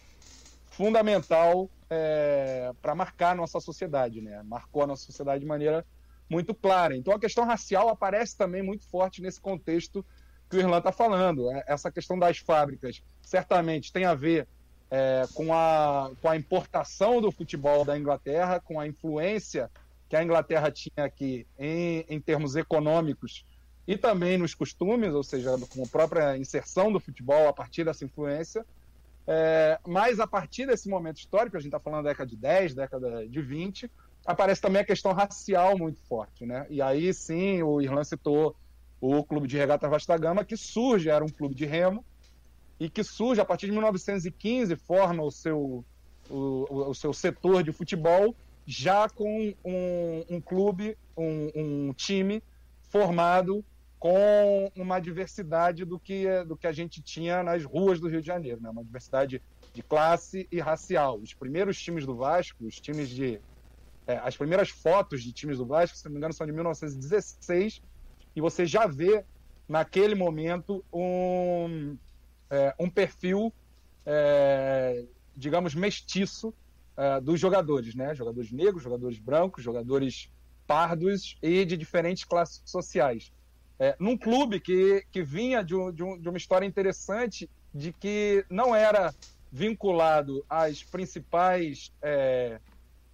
Speaker 4: fundamental é, para marcar a nossa sociedade, né? Marcou a nossa sociedade de maneira muito clara. Então a questão racial aparece também muito forte nesse contexto que o Irlan está falando. É, essa questão das fábricas certamente tem a ver é, com, a, com a importação do futebol da Inglaterra, com a influência que a Inglaterra tinha aqui em, em termos econômicos e também nos costumes, ou seja, com a própria inserção do futebol a partir dessa influência. É, mas a partir desse momento histórico, a gente está falando da década de 10, década de 20, aparece também a questão racial muito forte, né? E aí sim, o Irlan citou o Clube de Regata Vasta Gama, que surge, era um clube de remo, e que surge a partir de 1915, forma o seu, o, o seu setor de futebol, já com um, um clube, um, um, time formado com uma diversidade do que, do que a gente tinha nas ruas do Rio de Janeiro, né? uma diversidade de classe e racial. Os primeiros times do Vasco, os times de é, as primeiras fotos de times do Vasco, se não me engano, são de 1916, e você já vê naquele momento um, é, um perfil, é, digamos, mestiço é, dos jogadores, né? Jogadores negros, jogadores brancos, jogadores pardos e de diferentes classes sociais. É, num clube que, que vinha de, um, de, um, de uma história interessante de que não era vinculado às principais é,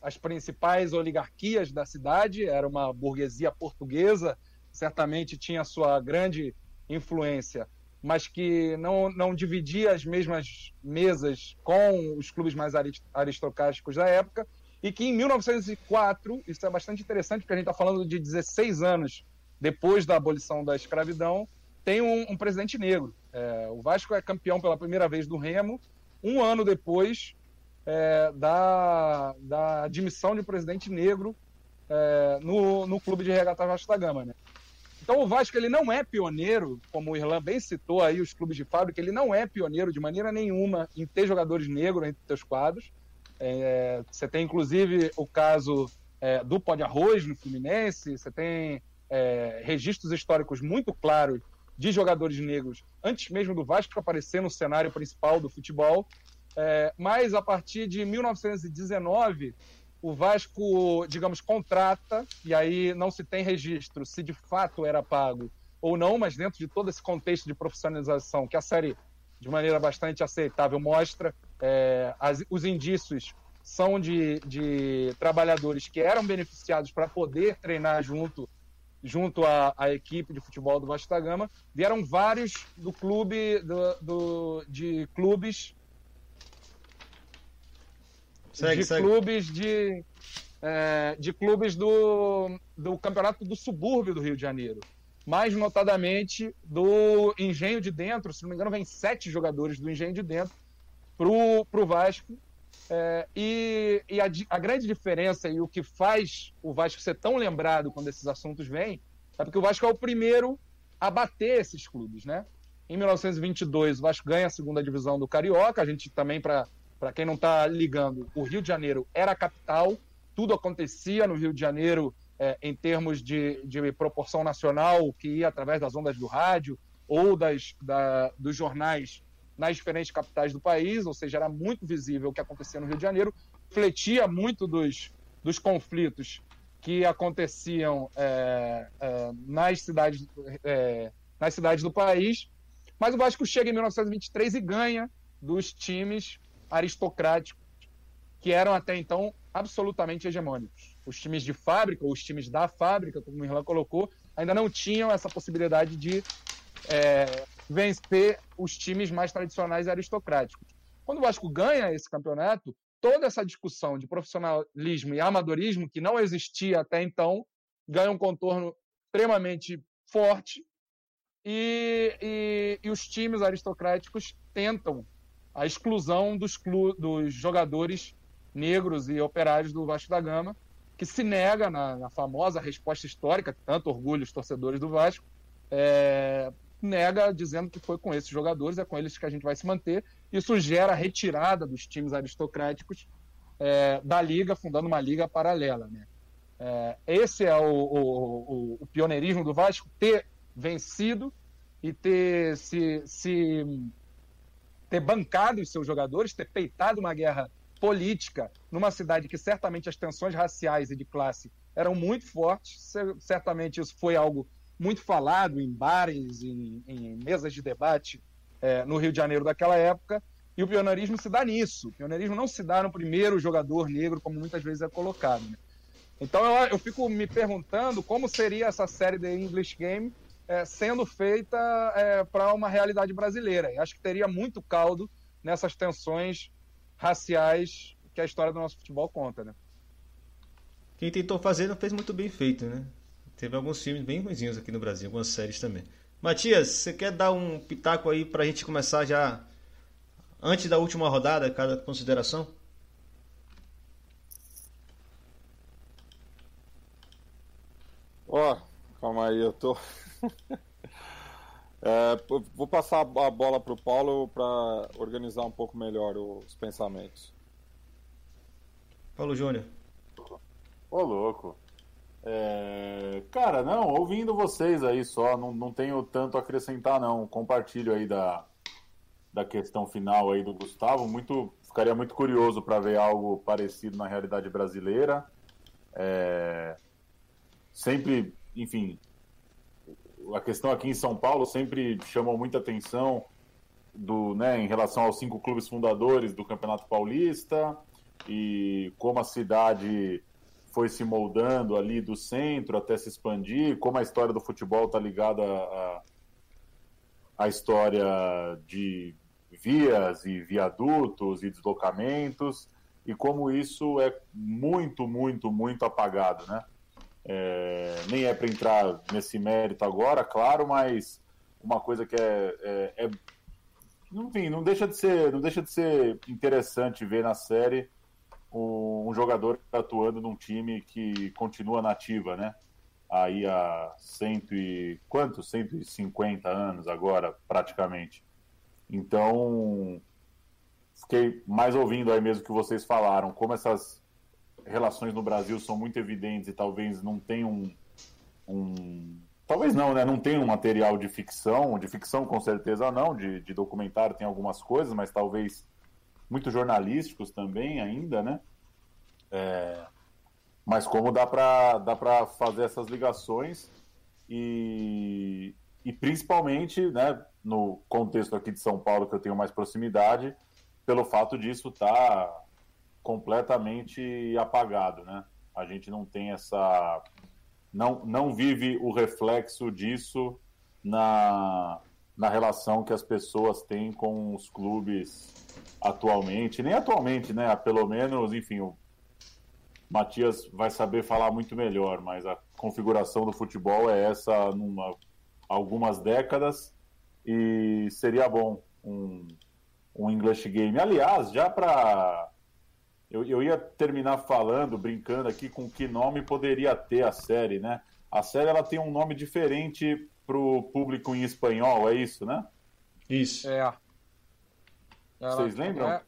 Speaker 4: as principais oligarquias da cidade, era uma burguesia portuguesa, certamente tinha sua grande influência, mas que não, não dividia as mesmas mesas com os clubes mais aristocráticos da época, e que em 1904, isso é bastante interessante, porque a gente está falando de 16 anos depois da abolição da escravidão, tem um, um presidente negro. É, o Vasco é campeão pela primeira vez do Remo, um ano depois é, da, da admissão de um presidente negro é, no, no clube de regata Vasco da Gama, né? Então o Vasco ele não é pioneiro, como o Irlan bem citou aí os clubes de fábrica, ele não é pioneiro de maneira nenhuma em ter jogadores negros entre seus quadros. É, você tem inclusive o caso é, do pó de arroz no Fluminense, você tem é, registros históricos muito claros de jogadores negros antes mesmo do Vasco aparecer no cenário principal do futebol. É, mas a partir de 1919, o Vasco, digamos, contrata, e aí não se tem registro se de fato era pago ou não, mas dentro de todo esse contexto de profissionalização que a série, de maneira bastante aceitável, mostra, é, as, os indícios são de, de, trabalhadores que eram beneficiados para poder treinar junto junto à, à, equipe de futebol do Vasco da Gama, vieram vários do clube do, do de clubes segue, de segue. clubes de, é, de clubes do, do campeonato do subúrbio do Rio de Janeiro. Mais notadamente do Engenho de Dentro, se não me engano, vem sete jogadores do Engenho de Dentro para o Vasco. É, e, e a, a, grande diferença e o que faz o Vasco ser tão lembrado quando esses assuntos vêm é porque o Vasco é o primeiro a bater esses clubes, né? Em 1922, o Vasco ganha a segunda divisão do Carioca. A gente também, para quem não está ligando, o Rio de Janeiro era a capital, tudo acontecia no Rio de Janeiro é, em termos de, de proporção nacional, que ia através das ondas do rádio ou das, da, dos jornais nas diferentes capitais do país, ou seja, era muito visível o que acontecia no Rio de Janeiro, refletia muito dos, dos conflitos que aconteciam é, é, nas, cidades, é, nas cidades do país. Mas o Vasco chega em 1923 e ganha dos times aristocráticos que eram até então absolutamente hegemônicos. Os times de fábrica, ou os times da fábrica, como o Irlan colocou, ainda não tinham essa possibilidade de é, vencer os times mais tradicionais e aristocráticos. Quando o Vasco ganha esse campeonato, toda essa discussão de profissionalismo e amadorismo, que não existia até então, ganha um contorno extremamente forte e, e, e os times aristocráticos tentam a exclusão dos, dos jogadores negros e operários do Vasco da Gama, que se nega na, na famosa resposta histórica, que tanto orgulha os torcedores do Vasco, é, nega dizendo que foi com esses jogadores, é com eles que a gente vai se manter. Isso gera a retirada dos times aristocráticos é, da liga, fundando uma liga paralela. Né? É, esse é o, o, o, pioneirismo do Vasco, ter vencido e ter se, se ter bancado os seus jogadores, ter peitado uma guerra política numa cidade que certamente as tensões raciais e de classe eram muito fortes. Certamente isso foi algo muito falado em bares, em, em mesas de debate é, no Rio de Janeiro daquela época. E o pioneirismo se dá nisso. O pioneirismo não se dá no primeiro jogador negro, como muitas vezes é colocado. Né? Então eu, eu, fico me perguntando como seria essa série de English Game é, sendo feita é, para uma realidade brasileira. E acho que teria muito caldo nessas tensões raciais que a história do nosso futebol conta. Né?
Speaker 2: Quem tentou fazer não fez muito bem feito, né? Teve alguns filmes bem ruins aqui no Brasil, algumas séries também. Matias, você quer dar um pitaco aí para a gente começar já antes da última rodada, cada consideração?
Speaker 3: Ó, oh, calma aí, eu tô. é, vou passar a bola para o Paulo para organizar um pouco melhor os pensamentos.
Speaker 2: Paulo Júnior.
Speaker 5: Ô, louco. É... Cara, não, ouvindo vocês aí só, não, não tenho tanto a acrescentar, não. Compartilho aí da, da questão final aí do Gustavo. Muito, ficaria muito curioso para ver algo parecido na realidade brasileira. É... Sempre, enfim, a questão aqui em São Paulo sempre chamou muita atenção do, né, em relação aos cinco clubes fundadores do Campeonato Paulista e como a cidade foi se moldando ali do centro até se expandir, como a história do futebol está ligada à, história de vias e viadutos e deslocamentos, e como isso é muito, muito, muito apagado, né? É, nem é para entrar nesse mérito agora, claro, mas uma coisa que é, é, é, enfim, não deixa de ser, não deixa de ser interessante ver na série um, um jogador atuando num time que continua nativa, né? Aí há cento e quanto? 150 anos agora, praticamente. Então, fiquei mais ouvindo aí mesmo que vocês falaram, como essas relações no Brasil são muito evidentes e talvez não tenham um, um talvez não, né? Não tem um material de ficção, de ficção com certeza não, de, de documentário tem algumas coisas, mas talvez muito jornalísticos também ainda, né? É, mas como dá para dá para fazer essas ligações e, e principalmente, né, no contexto aqui de São Paulo que eu tenho mais proximidade, pelo fato disso tá completamente apagado, né? A gente não tem essa não não vive o reflexo disso na na relação que as pessoas têm com os clubes atualmente, nem atualmente, né? Pelo menos, enfim, o Matias vai saber falar muito melhor, mas a configuração do futebol é essa há algumas décadas e seria bom um, um English Game. Aliás, já para eu, eu ia terminar falando, brincando aqui com que nome poderia ter a série, né? A série ela tem um nome diferente para o público em espanhol, é isso, né?
Speaker 2: Isso.
Speaker 4: É.
Speaker 5: Vocês lembram?
Speaker 4: É,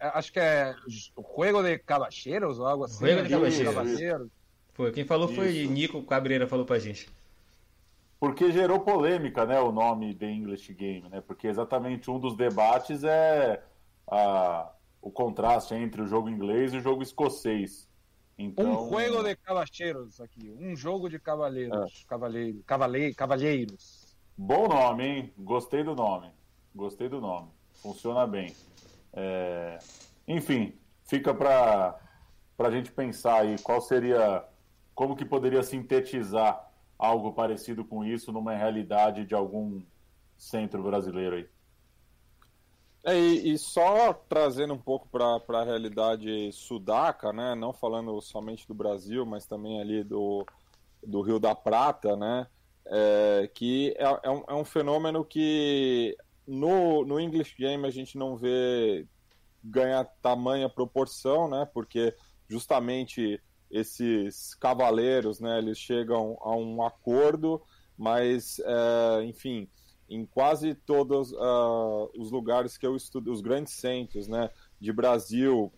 Speaker 4: é, acho que é Juego de Cavacheiros ou algo assim.
Speaker 2: Juego de
Speaker 4: né?
Speaker 2: Cavacheiros. Foi, quem falou foi
Speaker 5: Isso.
Speaker 2: Nico Cabreira, falou pra gente.
Speaker 5: Porque gerou polêmica, né, o nome The English Game, né? Porque exatamente um dos debates é a, o contraste entre o jogo inglês e o jogo escocês. Então,
Speaker 4: Um Juego de Cavacheiros aqui. Um jogo de cavaleiros. Cavaleiro, cavale, cavalheiros.
Speaker 5: Bom nome, hein? Gostei do nome. Gostei do nome. Funciona bem. É, Enfim, fica para a gente pensar aí qual seria, como que poderia sintetizar algo parecido com isso numa realidade de algum centro brasileiro aí.
Speaker 3: É, e, e só trazendo um pouco para a realidade sudaca, né? Não falando somente do Brasil, mas também ali do, do Rio da Prata, né? É, que é, é, um, é um fenômeno que no, no English Game a gente não vê ganhar tamanha proporção, né? Porque justamente esses cavaleiros, né? Eles chegam a um acordo, mas, é, enfim, em quase todos uh, os lugares que eu estudo, os grandes centros, né, de Brasil,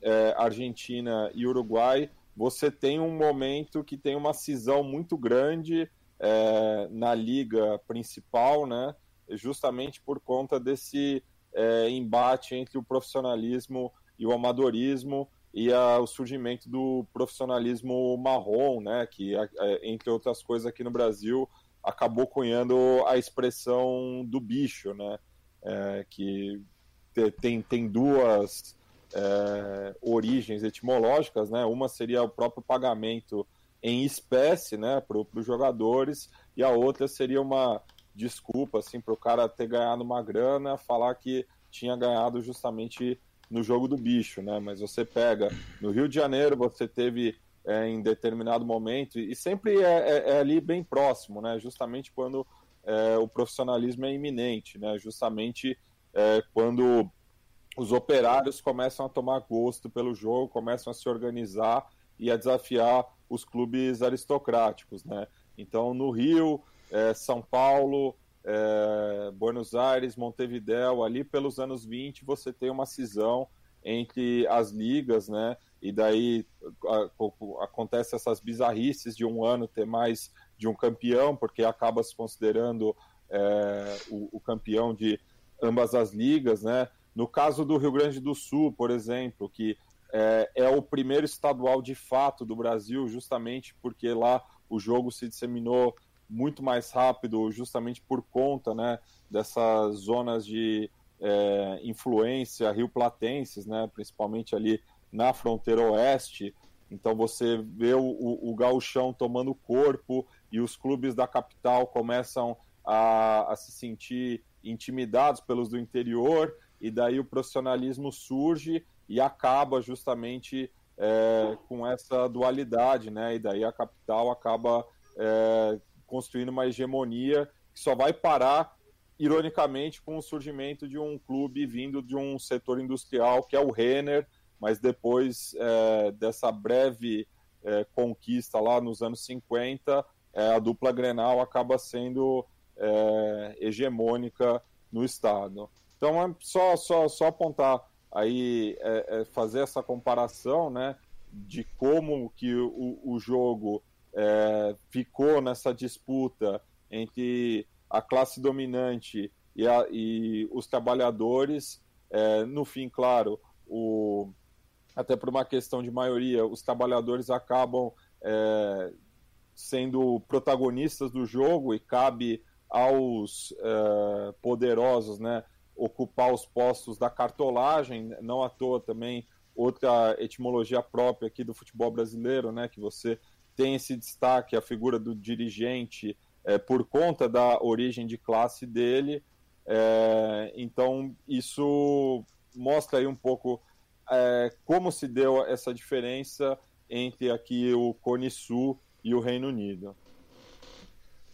Speaker 3: eh, Argentina e Uruguai, você tem um momento que tem uma cisão muito grande eh, na liga principal, né, justamente por conta desse eh, embate entre o profissionalismo e o amadorismo e a, o surgimento do profissionalismo marrom, né, que entre outras coisas aqui no Brasil acabou cunhando a expressão do bicho, né? É, que tem, tem duas é, origens etimológicas, né? Uma seria o próprio pagamento em espécie, né, para os jogadores, e a outra seria uma desculpa, assim, para o cara ter ganhado uma grana, falar que tinha ganhado justamente no jogo do bicho, né? Mas você pega no Rio de Janeiro, você teve é, em determinado momento, e sempre é, é, é, ali bem próximo, né? justamente quando é, o profissionalismo é iminente, né? justamente é, quando os operários começam a tomar gosto pelo jogo, começam a se organizar e a desafiar os clubes aristocráticos. Né? Então, no Rio, é, São Paulo, Buenos Aires, Montevidéu, ali pelos anos 20, você tem uma cisão entre as ligas, né? e daí acontece essas bizarrices de um ano ter mais de um campeão, porque acaba se considerando é, o, o, campeão de ambas as ligas, né? No caso do Rio Grande do Sul, por exemplo, que é, é o primeiro estadual de fato do Brasil, justamente porque lá o jogo se disseminou muito mais rápido, justamente por conta, né, dessas zonas de é, influência rio-platenses, né, principalmente ali na fronteira oeste. Então você vê o, o, o gauchão tomando corpo e os clubes da capital começam a, a se sentir intimidados pelos do interior e daí o profissionalismo surge e acaba justamente é, com essa dualidade, né? E daí a capital acaba é, construindo uma hegemonia que só vai parar, ironicamente, com o surgimento de um clube vindo de um setor industrial que é o Renner, mas depois é, dessa breve é, conquista lá nos anos 50, é, a dupla Grenal acaba sendo é, hegemônica no estado. Então é só, só, só apontar aí, é, é, fazer essa comparação, né, de como que o, o jogo ficou nessa disputa entre a classe dominante e, a, e os trabalhadores, no fim, claro, o, até por uma questão de maioria, os trabalhadores acabam é, sendo protagonistas do jogo e cabe aos é, poderosos né, ocupar os postos da cartolagem, não à toa também outra etimologia própria aqui do futebol brasileiro, né, que você tem esse destaque, a figura do dirigente, é, por conta da origem de classe dele, é, então isso mostra aí um pouco é, como se deu essa diferença entre aqui o Cone Sul e o Reino Unido.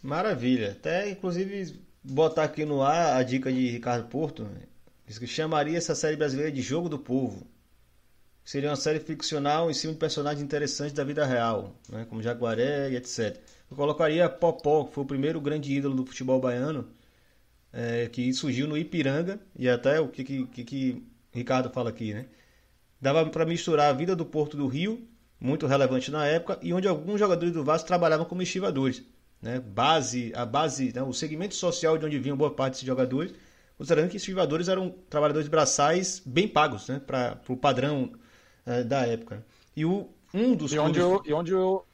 Speaker 2: Maravilha. Até, inclusive, botar aqui no ar a dica de Ricardo Porto. Que chamaria essa série brasileira de Jogo do Povo. Seria uma série ficcional em cima de personagens interessantes da vida real, né? como Jaguaré e etc. Eu colocaria Popó, que foi o primeiro grande ídolo do futebol baiano, é, que surgiu no Ipiranga, e até o que, que, que Ricardo fala aqui, né? Dava para misturar a vida do Porto do Rio, muito relevante na época, e onde alguns jogadores do Vasco trabalhavam como estivadores. Né? Base, a base, né? o segmento social de onde vinham boa parte desses jogadores, considerando que estivadores eram trabalhadores braçais bem pagos, né? Para o padrão é, da época. E o, um dos
Speaker 4: e onde, clubes... eu, e onde eu,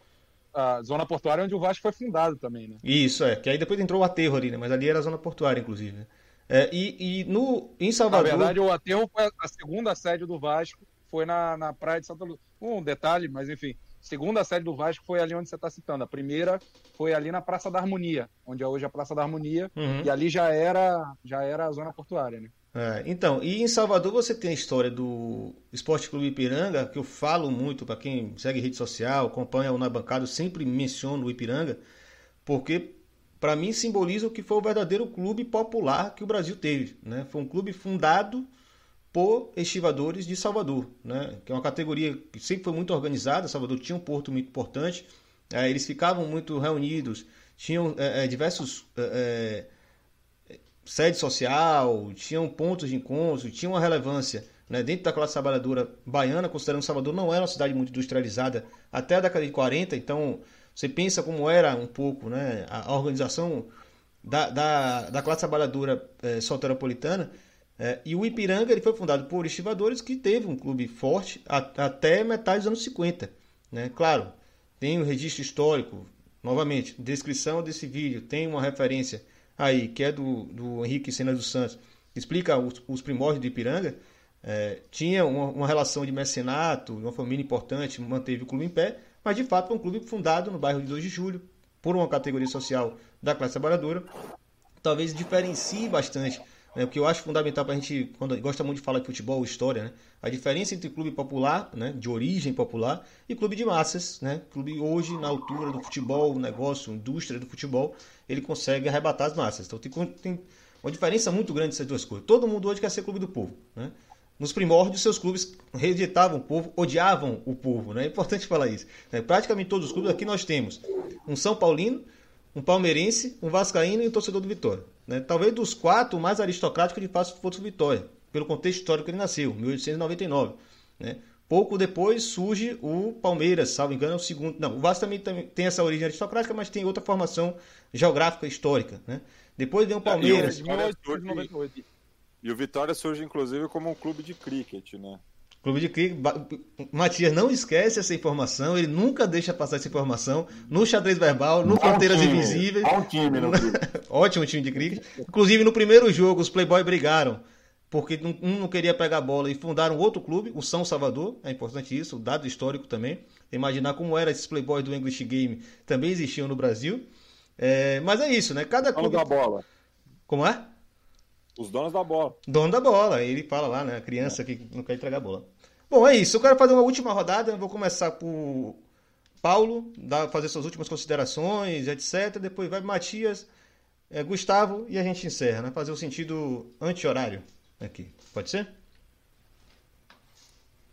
Speaker 4: a zona portuária onde o Vasco foi fundado também, né?
Speaker 2: Isso, é. Que aí depois entrou o aterro ali, né? Mas ali era a zona portuária, inclusive. Né? É, e, e no, em Salvador...
Speaker 4: Na verdade, o aterro foi a segunda sede do Vasco, foi na, na praia de Santa Luzia. Um detalhe, mas enfim. Segunda sede do Vasco foi ali onde você está citando. A primeira foi ali na Praça da Harmonia, onde é hoje a Praça da Harmonia. Uhum. E ali já era, já era a zona portuária, né?
Speaker 2: É, então, e em Salvador você tem a história do Esporte Clube Ipiranga, que eu falo muito para quem segue rede social, acompanha o Na Bancada, eu sempre menciono o Ipiranga, porque para mim simboliza o que foi o verdadeiro clube popular que o Brasil teve. Né? Foi um clube fundado por estivadores de Salvador, né? que é uma categoria que sempre foi muito organizada. Salvador tinha um porto muito importante, é, eles ficavam muito reunidos, tinham é, é diversos é, é sede social, tinham pontos de encontro, tinha uma relevância né, dentro da classe trabalhadora baiana, considerando que Salvador não era uma cidade muito industrializada até a década de 40, então você pensa como era um pouco né, a, organização da, da, da classe trabalhadora é, soteropolitana, é, e o Ipiranga ele foi fundado por estivadores que teve um clube forte a, até metade dos anos 50. Né? Claro, tem um registro histórico, novamente, descrição desse vídeo, tem uma referência aí, que é do, do Henrique Sena dos Santos, explica os, os primórdios de Ipiranga, é, tinha uma, uma, relação de mecenato, uma família importante, manteve o clube em pé, mas de fato foi um clube fundado no bairro de 2 de Julho, por uma categoria social da classe trabalhadora. Talvez diferencie bastante né? O que eu acho fundamental para a gente, quando gosta muito de falar de futebol, história, né? a diferença entre clube popular, né? de origem popular, e clube de massas. Né? Clube hoje, na altura do futebol, negócio, indústria do futebol, ele consegue arrebatar as massas. Então tem, tem uma diferença muito grande essas duas coisas. Todo mundo hoje quer ser clube do povo. Né? Nos primórdios, seus clubes rejeitavam o povo, odiavam o povo. Né? É importante falar isso. Né? Praticamente todos os clubes, aqui nós temos um São Paulino, um palmeirense, um vascaíno e um torcedor do Vitória. Né? Talvez dos quatro, o mais aristocrático de fato fosse o Vitória, pelo contexto histórico que ele nasceu, 1899. Né? Pouco depois surge o Palmeiras, salvo engano, é o segundo. Não, o Vasco também, tem essa origem aristocrática, mas tem outra formação geográfica histórica. Né? Depois vem o Palmeiras.
Speaker 3: E o Vitória surge, inclusive, como um clube de cricket, né?
Speaker 2: Clube de Cricket. Matias não esquece essa informação, ele nunca deixa passar essa informação no xadrez verbal, no Fronteiras Invisíveis.
Speaker 5: Bom time no
Speaker 2: Ótimo time de cricket. Inclusive, no primeiro jogo, os Playboy brigaram, porque um não queria pegar a bola e fundaram outro clube, o São Salvador. É importante isso, dado histórico também. Imaginar como eram esses Playboys do English Game também existiam no Brasil. É, mas é isso, né? Cada clube.
Speaker 3: da bola.
Speaker 2: Como é?
Speaker 3: Os donos da bola.
Speaker 2: Dono da bola. Ele fala lá, né? A criança que não quer entregar a bola. Bom, é isso. Eu quero fazer uma última rodada. Eu vou começar por Paulo, dar, fazer suas últimas considerações, etc. Depois vai Matias, é, Gustavo e a gente encerra, né? Fazer o sentido anti-horário aqui. Pode ser?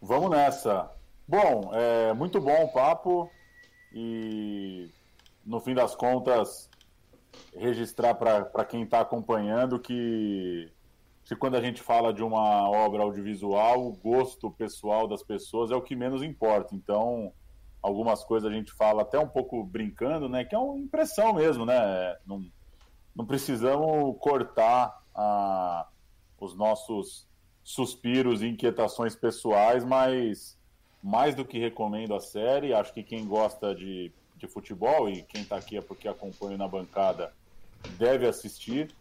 Speaker 5: Vamos nessa. Bom, é muito bom o papo e no fim das contas registrar para quem está acompanhando que se quando a gente fala de uma obra audiovisual, o gosto pessoal das pessoas é o que menos importa. Então, algumas coisas a gente fala até um pouco brincando, né? Que é uma impressão mesmo, né? Não, não precisamos cortar a, os nossos suspiros e inquietações pessoais, mas mais do que recomendo a série, acho que quem gosta de, de futebol e quem está aqui é porque acompanha na bancada deve assistir.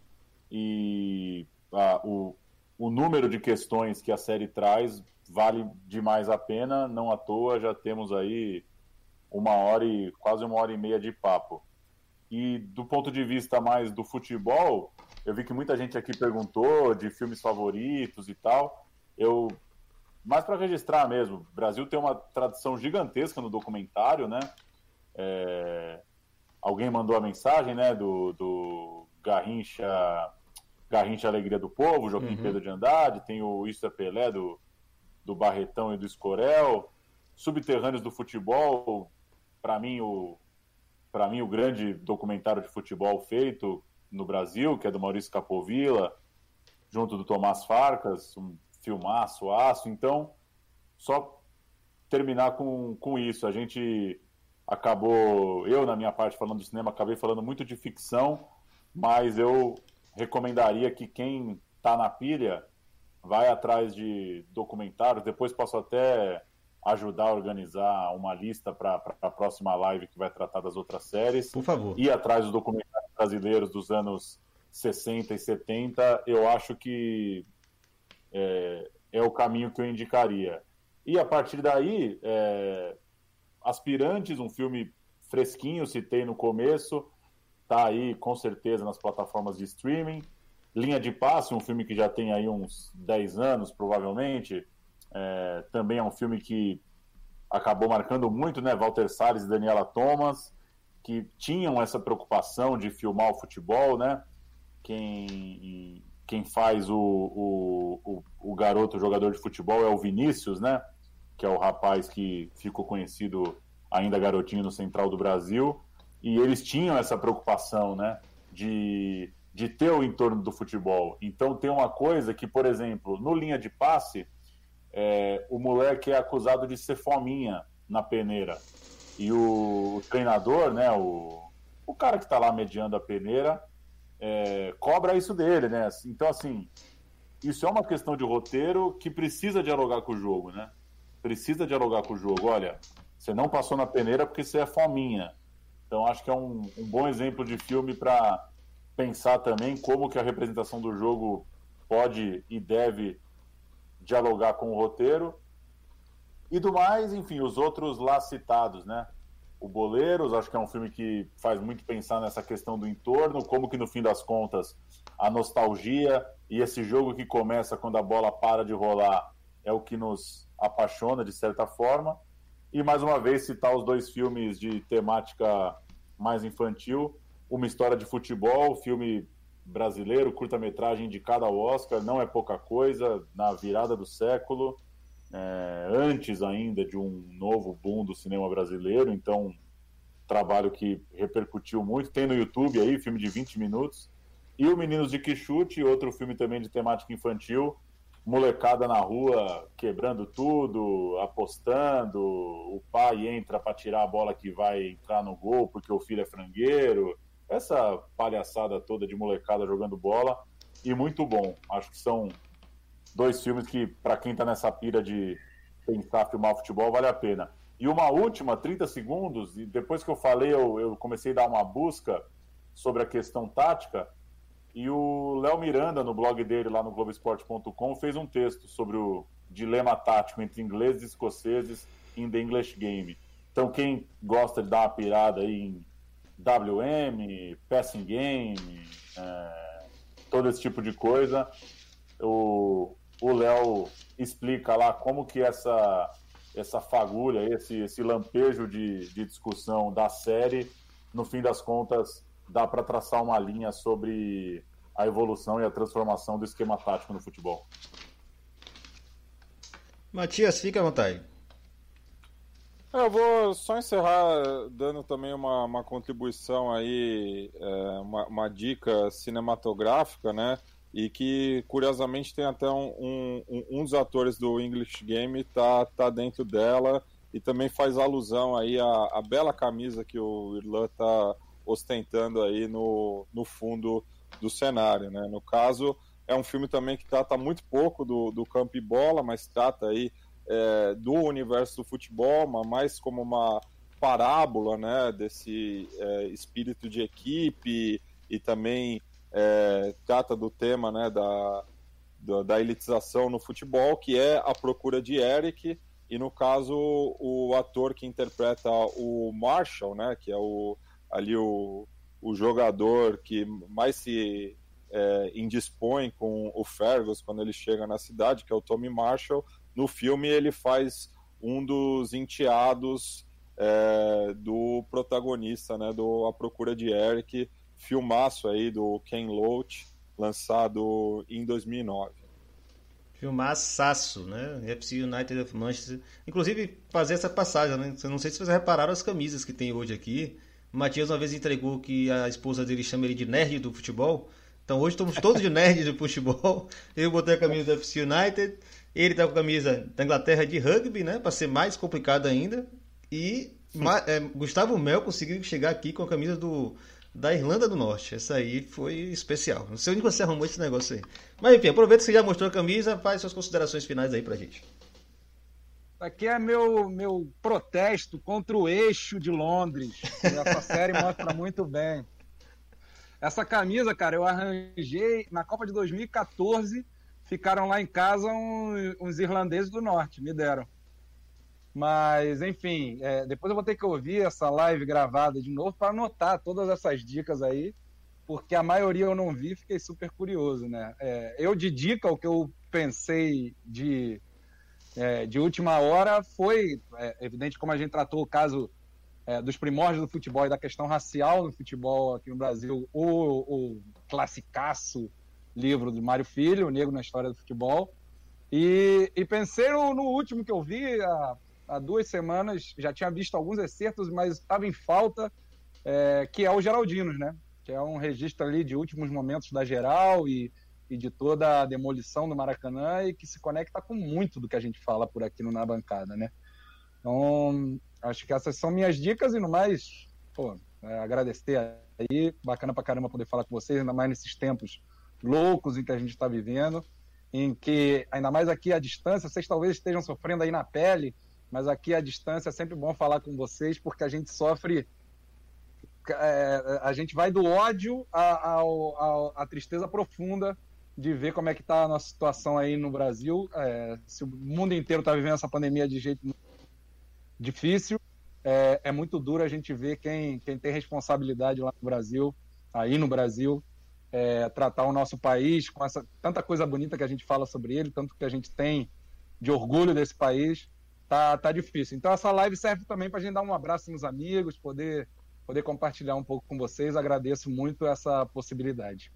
Speaker 5: E a, o, o número de questões que a série traz vale demais a pena, não à toa já temos aí uma hora e quase uma hora e meia de papo. E do ponto de vista mais do futebol, eu vi que muita gente aqui perguntou de filmes favoritos e tal. Eu mais para registrar mesmo, o Brasil tem uma tradição gigantesca no documentário, né? É... Alguém mandou a mensagem, né, do, do Garrincha Garrincha Alegria do Povo, Joaquim uhum. Pedro de Andrade, tem o Isso é Pelé do, do Barretão e do Escorel, Subterrâneos do Futebol, para mim o para mim o grande documentário de futebol feito no Brasil, que é do Maurício Capovilla, junto do Tomás Farcas, um filmaço, aço. Então, só terminar com, com isso. A gente acabou, eu na minha parte falando do cinema, acabei falando muito de ficção, mas eu recomendaria que quem está na pilha vai atrás de documentários. Depois posso até ajudar a organizar uma lista para a próxima live que vai tratar das outras séries.
Speaker 2: Por favor.
Speaker 5: Ir atrás dos documentários brasileiros dos anos 60 e 70, eu acho que é, é o caminho que eu indicaria. E a partir daí, é, Aspirantes, um filme fresquinho, citei no começo, tá aí com certeza nas plataformas de streaming. Linha de Passe, um filme que já tem aí uns 10 anos, provavelmente, é, também é um filme que acabou marcando muito, né? Walter Salles e Daniela Thomas, que tinham essa preocupação de filmar o futebol, né? Quem, quem faz o, o, o, o garoto jogador de futebol é o Vinícius, né? Que é o rapaz que ficou conhecido ainda garotinho no Central do Brasil. E eles tinham essa preocupação, né? De, de ter o entorno do futebol. Então tem uma coisa que, por exemplo, no linha de passe, é, o moleque é acusado de ser fominha na peneira. E o, o treinador, né, o, o cara que está lá mediando a peneira, é, cobra isso dele, né? Então, assim, isso é uma questão de roteiro que precisa dialogar com o jogo, né? Precisa dialogar com o jogo. Olha, você não passou na peneira porque você é fominha. Então, acho que é um, um bom exemplo de filme para pensar também como que a representação do jogo pode e deve dialogar com o roteiro. E do mais, enfim, os outros lá citados, né? O Boleiros, acho que é um filme que faz muito pensar nessa questão do entorno, como que no fim das contas a nostalgia e esse jogo que começa quando a bola para de rolar é o que nos apaixona de certa forma. E mais uma vez citar os dois filmes de temática mais infantil, Uma História de Futebol, filme brasileiro, curta-metragem indicado ao Oscar, não é pouca coisa, na virada do século, é, antes ainda de um novo boom do cinema brasileiro, então trabalho que repercutiu muito, tem no YouTube aí, filme de 20 minutos, e o Meninos de Quixute, outro filme também de temática infantil, molecada na rua quebrando tudo, apostando, o pai entra para tirar a bola que vai entrar no gol porque o filho é frangueiro, essa palhaçada toda de molecada jogando bola e muito bom. Acho que são dois filmes que, para quem está nessa pira de pensar filmar futebol, vale a pena. E uma última, 30 segundos, e depois que eu falei, eu, eu comecei a dar uma busca sobre a questão tática, e o Léo Miranda, no blog dele lá no Globoesporte.com, fez um texto sobre o dilema tático entre ingleses e escoceses em The English Game. Então, quem gosta de dar uma pirada aí em WM, passing game, é, todo esse tipo de coisa. O Léo explica lá como que essa, essa fagulha, esse, esse lampejo de, de discussão da série, no fim das contas, dá para traçar uma linha sobre a evolução e a transformação do esquema tático no futebol.
Speaker 2: Matias, fica à vontade.
Speaker 3: É, eu vou só encerrar dando também uma, uma contribuição aí, é, uma, uma, dica cinematográfica, né? E que, curiosamente, tem até um, um, um dos atores do English Game tá, tá dentro dela e também faz alusão aí à, à bela camisa que o Irlan tá ostentando aí no, no fundo do cenário, né? No caso, é um filme também que trata muito pouco do, do campo e bola, mas trata aí é, do universo do futebol, mas mais como uma parábola né, desse é, espírito de equipe e também é, trata do tema né, da, da, da, elitização no futebol, que é a procura de Eric, e no caso o ator que interpreta o Marshall, né, que é o, ali o, o jogador que mais se é, indispõe com o Fergus quando ele chega na cidade, que é o Tommy Marshall, no filme ele faz um dos enteados é, do protagonista, né, do A Procura de Eric, filmaço aí do Ken Loach, lançado em 2009.
Speaker 2: Filmaçaço, né? FC United of Manchester. Inclusive, fazer essa passagem, né? Não sei se vocês repararam as camisas que tem hoje aqui. O Matias uma vez entregou que a esposa dele chama ele de nerd do futebol. Então hoje estamos todos de nerd do futebol. Eu botei a camisa do FC United. Ele tá com a camisa da Inglaterra de rugby, né? Para ser mais complicado ainda. E é, Gustavo Mel conseguiu chegar aqui com a camisa do da Irlanda do Norte. Essa aí foi especial. Não sei onde você arrumou esse negócio aí. Mas enfim, aproveita que você já mostrou a camisa, faz suas considerações finais aí pra gente.
Speaker 4: Aqui é meu, meu protesto contra o eixo de Londres. Essa série mostra muito bem. Essa camisa, cara, eu arranjei na Copa de 2014. Ficaram lá em casa uns, uns irlandeses do norte, me deram. Mas, enfim, é, depois eu vou ter que ouvir essa live gravada de novo para anotar todas essas dicas aí, porque a maioria eu não vi fiquei super curioso, né? É, eu de dica, o que eu pensei de, é, de última hora foi, é, evidente, como a gente tratou o caso é, dos primórdios do futebol e da questão racial no futebol aqui no Brasil, o, o classicaço livro do Mário Filho, O Negro na História do Futebol. E, e pensei no, no último que eu vi, a há duas semanas, já tinha visto alguns excertos, mas estava em falta, é, que é o Geraldinos, né? Que é um registro ali de últimos momentos da geral e, e de toda a demolição do Maracanã e que se conecta com muito do que a gente fala por aqui no Na Bancada, né? Então, acho que essas são minhas dicas e no mais, pô, é, agradecer aí, bacana pra caramba poder falar com vocês, ainda mais nesses tempos loucos em que a gente está vivendo, em que, ainda mais aqui à distância, vocês talvez estejam sofrendo aí na pele mas aqui à distância é sempre bom falar com vocês, porque a gente sofre. É, a gente vai do ódio à, tristeza profunda de ver como é que está a nossa situação aí no Brasil. É, se o mundo inteiro está vivendo essa pandemia de jeito difícil, é, é, muito duro a gente ver quem, quem tem responsabilidade lá no Brasil, aí no Brasil, é, tratar o nosso país com essa tanta coisa bonita que a gente fala sobre ele, tanto que a gente tem de orgulho desse país, tá, tá difícil. Então essa live serve também para a gente dar um abraço nos amigos, poder, poder compartilhar um pouco com vocês. Agradeço muito essa possibilidade.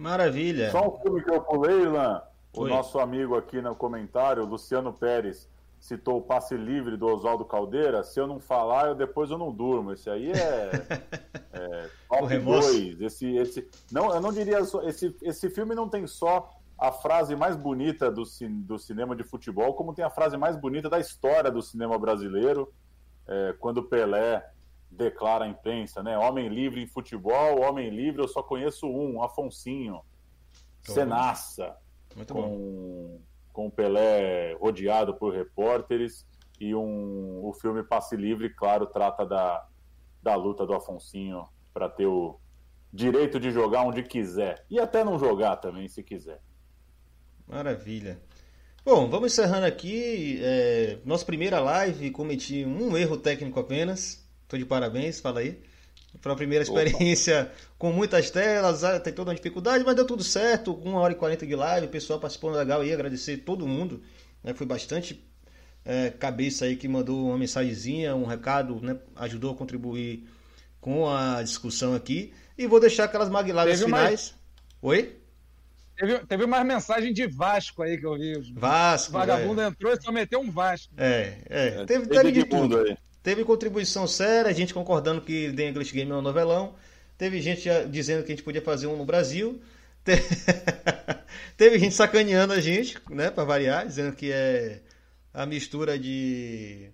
Speaker 2: Maravilha.
Speaker 5: Só um filme que eu pulei, Ilan. O nosso amigo aqui no comentário, Luciano Pérez, citou o passe livre do Oswaldo Caldeira. Se eu não falar, eu, depois eu não durmo. Esse aí é. é top 2. Esse, esse, não, eu não diria. Esse, esse filme não tem só a frase mais bonita do, do cinema de futebol, como tem a frase mais bonita da história do cinema brasileiro, é, quando Pelé declara à imprensa, né? Homem livre em futebol, homem livre, eu só conheço um, Afonsinho. Cenaça. Muito com, bom. com Pelé rodeado por repórteres e um, o filme Passe Livre, claro, trata da, da luta do Afonsinho para ter o direito de jogar onde quiser. E até não jogar também, se quiser.
Speaker 2: Maravilha. Bom, vamos encerrando aqui. É, nossa primeira live, cometi um erro técnico apenas. Estou de parabéns, fala aí. Foi uma primeira experiência Opa. com muitas telas, ah, tem toda uma dificuldade, mas deu tudo certo. Uma hora e quarenta de live, o pessoal participou legal aí, agradecer todo mundo. Né? Foi bastante é, cabeça aí que mandou uma mensagenzinha, um recado, né? ajudou a contribuir com a discussão aqui. E vou deixar aquelas magladas finais. Mais... Oi?
Speaker 4: Teve, teve mais mensagem de Vasco aí que eu vi.
Speaker 2: Vasco.
Speaker 4: O vagabundo é. entrou e só meteu um Vasco.
Speaker 2: É, é. é teve, teve de tudo. Aí. Teve contribuição séria, gente concordando que The English Game é um novelão. Teve gente dizendo que a gente podia fazer um no Brasil. Teve gente sacaneando a gente, né, para variar, dizendo que é a mistura de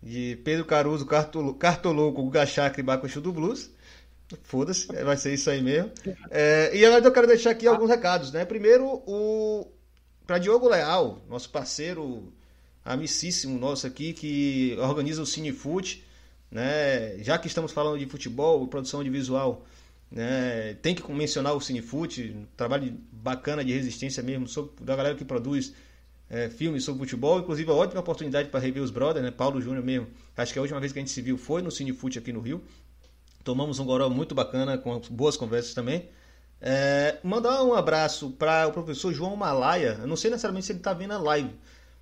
Speaker 2: de Pedro Caruso, Cartoloco, Guga Chakra e Bacuxu do Blues. Foda-se, vai ser isso aí mesmo. É, e agora eu quero deixar aqui alguns recados, né? Primeiro, o para Diogo Leal, nosso parceiro amicíssimo nosso aqui, que organiza o Cinefoot, né? Já que estamos falando de futebol, produção de visual, né? Tem que mencionar o Cinefoot, trabalho bacana de resistência mesmo, sobre, da galera que produz é, filmes sobre futebol, inclusive a ótima oportunidade para rever os brothers, né? Paulo Júnior mesmo. Acho que a última vez que a gente se viu foi no Cinefoot aqui no Rio. Tomamos um goró muito bacana, com boas conversas também. É, mandar um abraço para o professor João Malaya. Eu não sei necessariamente se ele está vendo a live,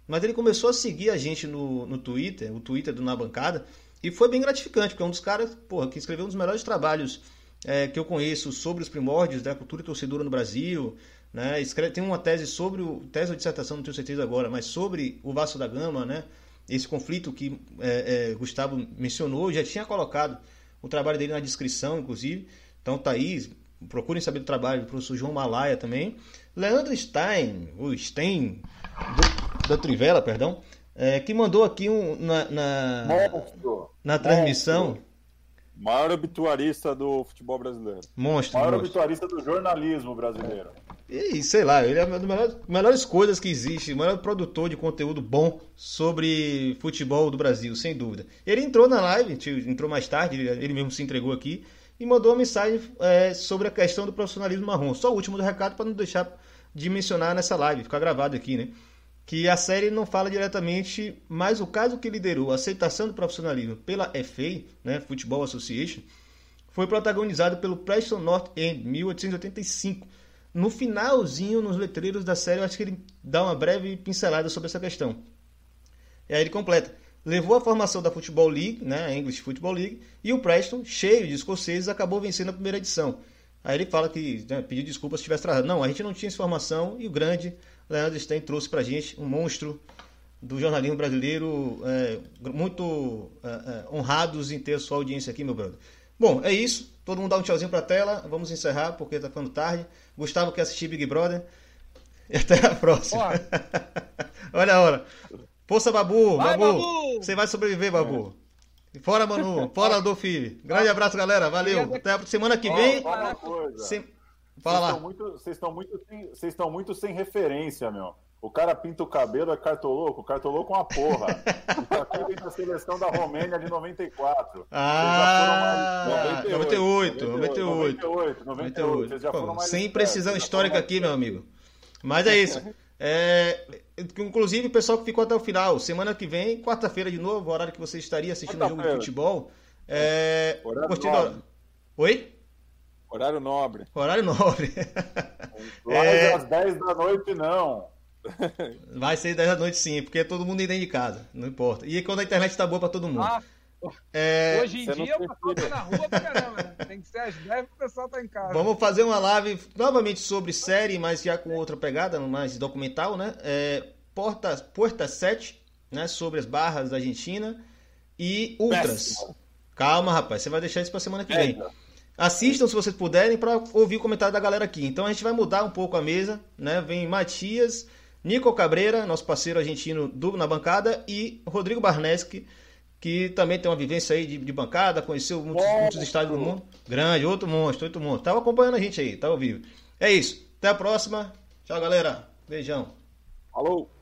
Speaker 2: mas ele começou a seguir a gente no, no Twitter, o Twitter do Na Bancada, e foi bem gratificante, porque é um dos caras porra, que escreveu um dos melhores trabalhos é, que eu conheço sobre os primórdios da cultura torcedora no Brasil, né? Escreve, tem uma tese sobre o tese ou dissertação, não tenho certeza agora, mas sobre o Vasco da Gama, né? Esse conflito que é, é, Gustavo mencionou, já tinha colocado o trabalho dele na descrição, inclusive. Então tá aí, procurem saber do trabalho do professor João Malaya também. Leandro Stein, o Stein, do, da Trivela, perdão, é, que mandou aqui um, na, na, na transmissão.
Speaker 3: Maior obituarista do futebol brasileiro.
Speaker 2: Monstro.
Speaker 5: Maior
Speaker 2: monstro.
Speaker 5: obituarista do jornalismo brasileiro.
Speaker 2: E sei lá, ele é uma das melhores, melhores coisas que existe, o maior produtor de conteúdo bom sobre futebol do Brasil, sem dúvida. Ele entrou na live, entrou mais tarde, ele mesmo se entregou aqui e mandou uma mensagem é, sobre a questão do profissionalismo marrom. Só o último do recado para não deixar de mencionar nessa live, ficar gravado aqui, né? Que a série não fala diretamente, mas o caso que liderou a aceitação do profissionalismo pela FA, né, Football Association, foi protagonizado pelo Preston North End, 1885 no finalzinho, nos letreiros da série, eu acho que ele dá uma breve pincelada sobre essa questão. E aí ele completa. Levou a formação da Football League, né, a English Football League, e o Preston, cheio de escoceses, acabou vencendo a primeira edição. Aí ele fala que né, pediu desculpas se tivesse trazado. Não, a gente não tinha essa formação e o grande Leandro Stein trouxe pra gente um monstro do jornalismo brasileiro, é, muito é, é, honrados em ter a sua audiência aqui, meu brother. Bom, é isso. Todo mundo dá um tchauzinho pra tela. Vamos encerrar porque tá ficando tarde. Gustavo quer assistir Big Brother. E até a próxima. Olha a hora. Força, Babu.
Speaker 6: Vai,
Speaker 2: Babu.
Speaker 6: Babu.
Speaker 2: Você vai sobreviver, Babu. Fora, Manu. Fora, do Filho. Grande abraço, galera. Valeu. Até a semana que vem. Se-
Speaker 5: Vocês
Speaker 2: Fala
Speaker 5: estão
Speaker 2: lá.
Speaker 5: muito, vocês estão muito, sem- vocês estão muito sem referência, meu. O cara pinta o cabelo, é cartoloco, cartoloco é uma porra. Isso aqui vem da seleção da Romênia de 94.
Speaker 2: Ah,
Speaker 5: Vocês já foram mais-
Speaker 2: 98,
Speaker 5: 98,
Speaker 2: 98.
Speaker 5: 98. Vocês já foram
Speaker 2: Pô,
Speaker 5: mais
Speaker 2: sem precisão
Speaker 5: já
Speaker 2: histórica aqui, meu amigo. Mas é isso. É, inclusive, o pessoal que ficou até o final, semana que vem, quarta-feira de novo, o horário que você estaria assistindo o jogo de futebol. É. Oi?
Speaker 3: Horário nobre.
Speaker 2: Horário nobre.
Speaker 5: Live
Speaker 2: É.
Speaker 5: às 10 da noite, não.
Speaker 2: Vai ser 10 da noite sim, porque é todo mundo dentro de casa, não importa. E quando a internet tá boa pra todo mundo.
Speaker 6: Ah,
Speaker 2: É,
Speaker 6: hoje em
Speaker 3: você
Speaker 6: dia o pessoal tá na rua pra caramba, né? Tem que ser às 10 o pessoal tá em casa.
Speaker 2: Vamos fazer uma live novamente sobre série, mas já com outra pegada, mais documental, né? É, Porta, Porta 7, né? Sobre as barras da Argentina e Ultras.
Speaker 3: Péssimo.
Speaker 2: Calma, rapaz, você vai deixar isso pra semana que vem. Assistam se vocês puderem para ouvir o comentário da galera aqui. Então a gente vai mudar um pouco a mesa, né? Vem Matias, Nico Cabreira, nosso parceiro argentino do, na bancada, e Rodrigo Barneski, que também tem uma vivência aí de, de bancada, conheceu muitos, muitos estádios do mundo. Grande, outro monstro, outro monstro. Tava acompanhando a gente aí, tá ao vivo. É isso. Até a próxima. Tchau, galera. Beijão.
Speaker 3: Falou!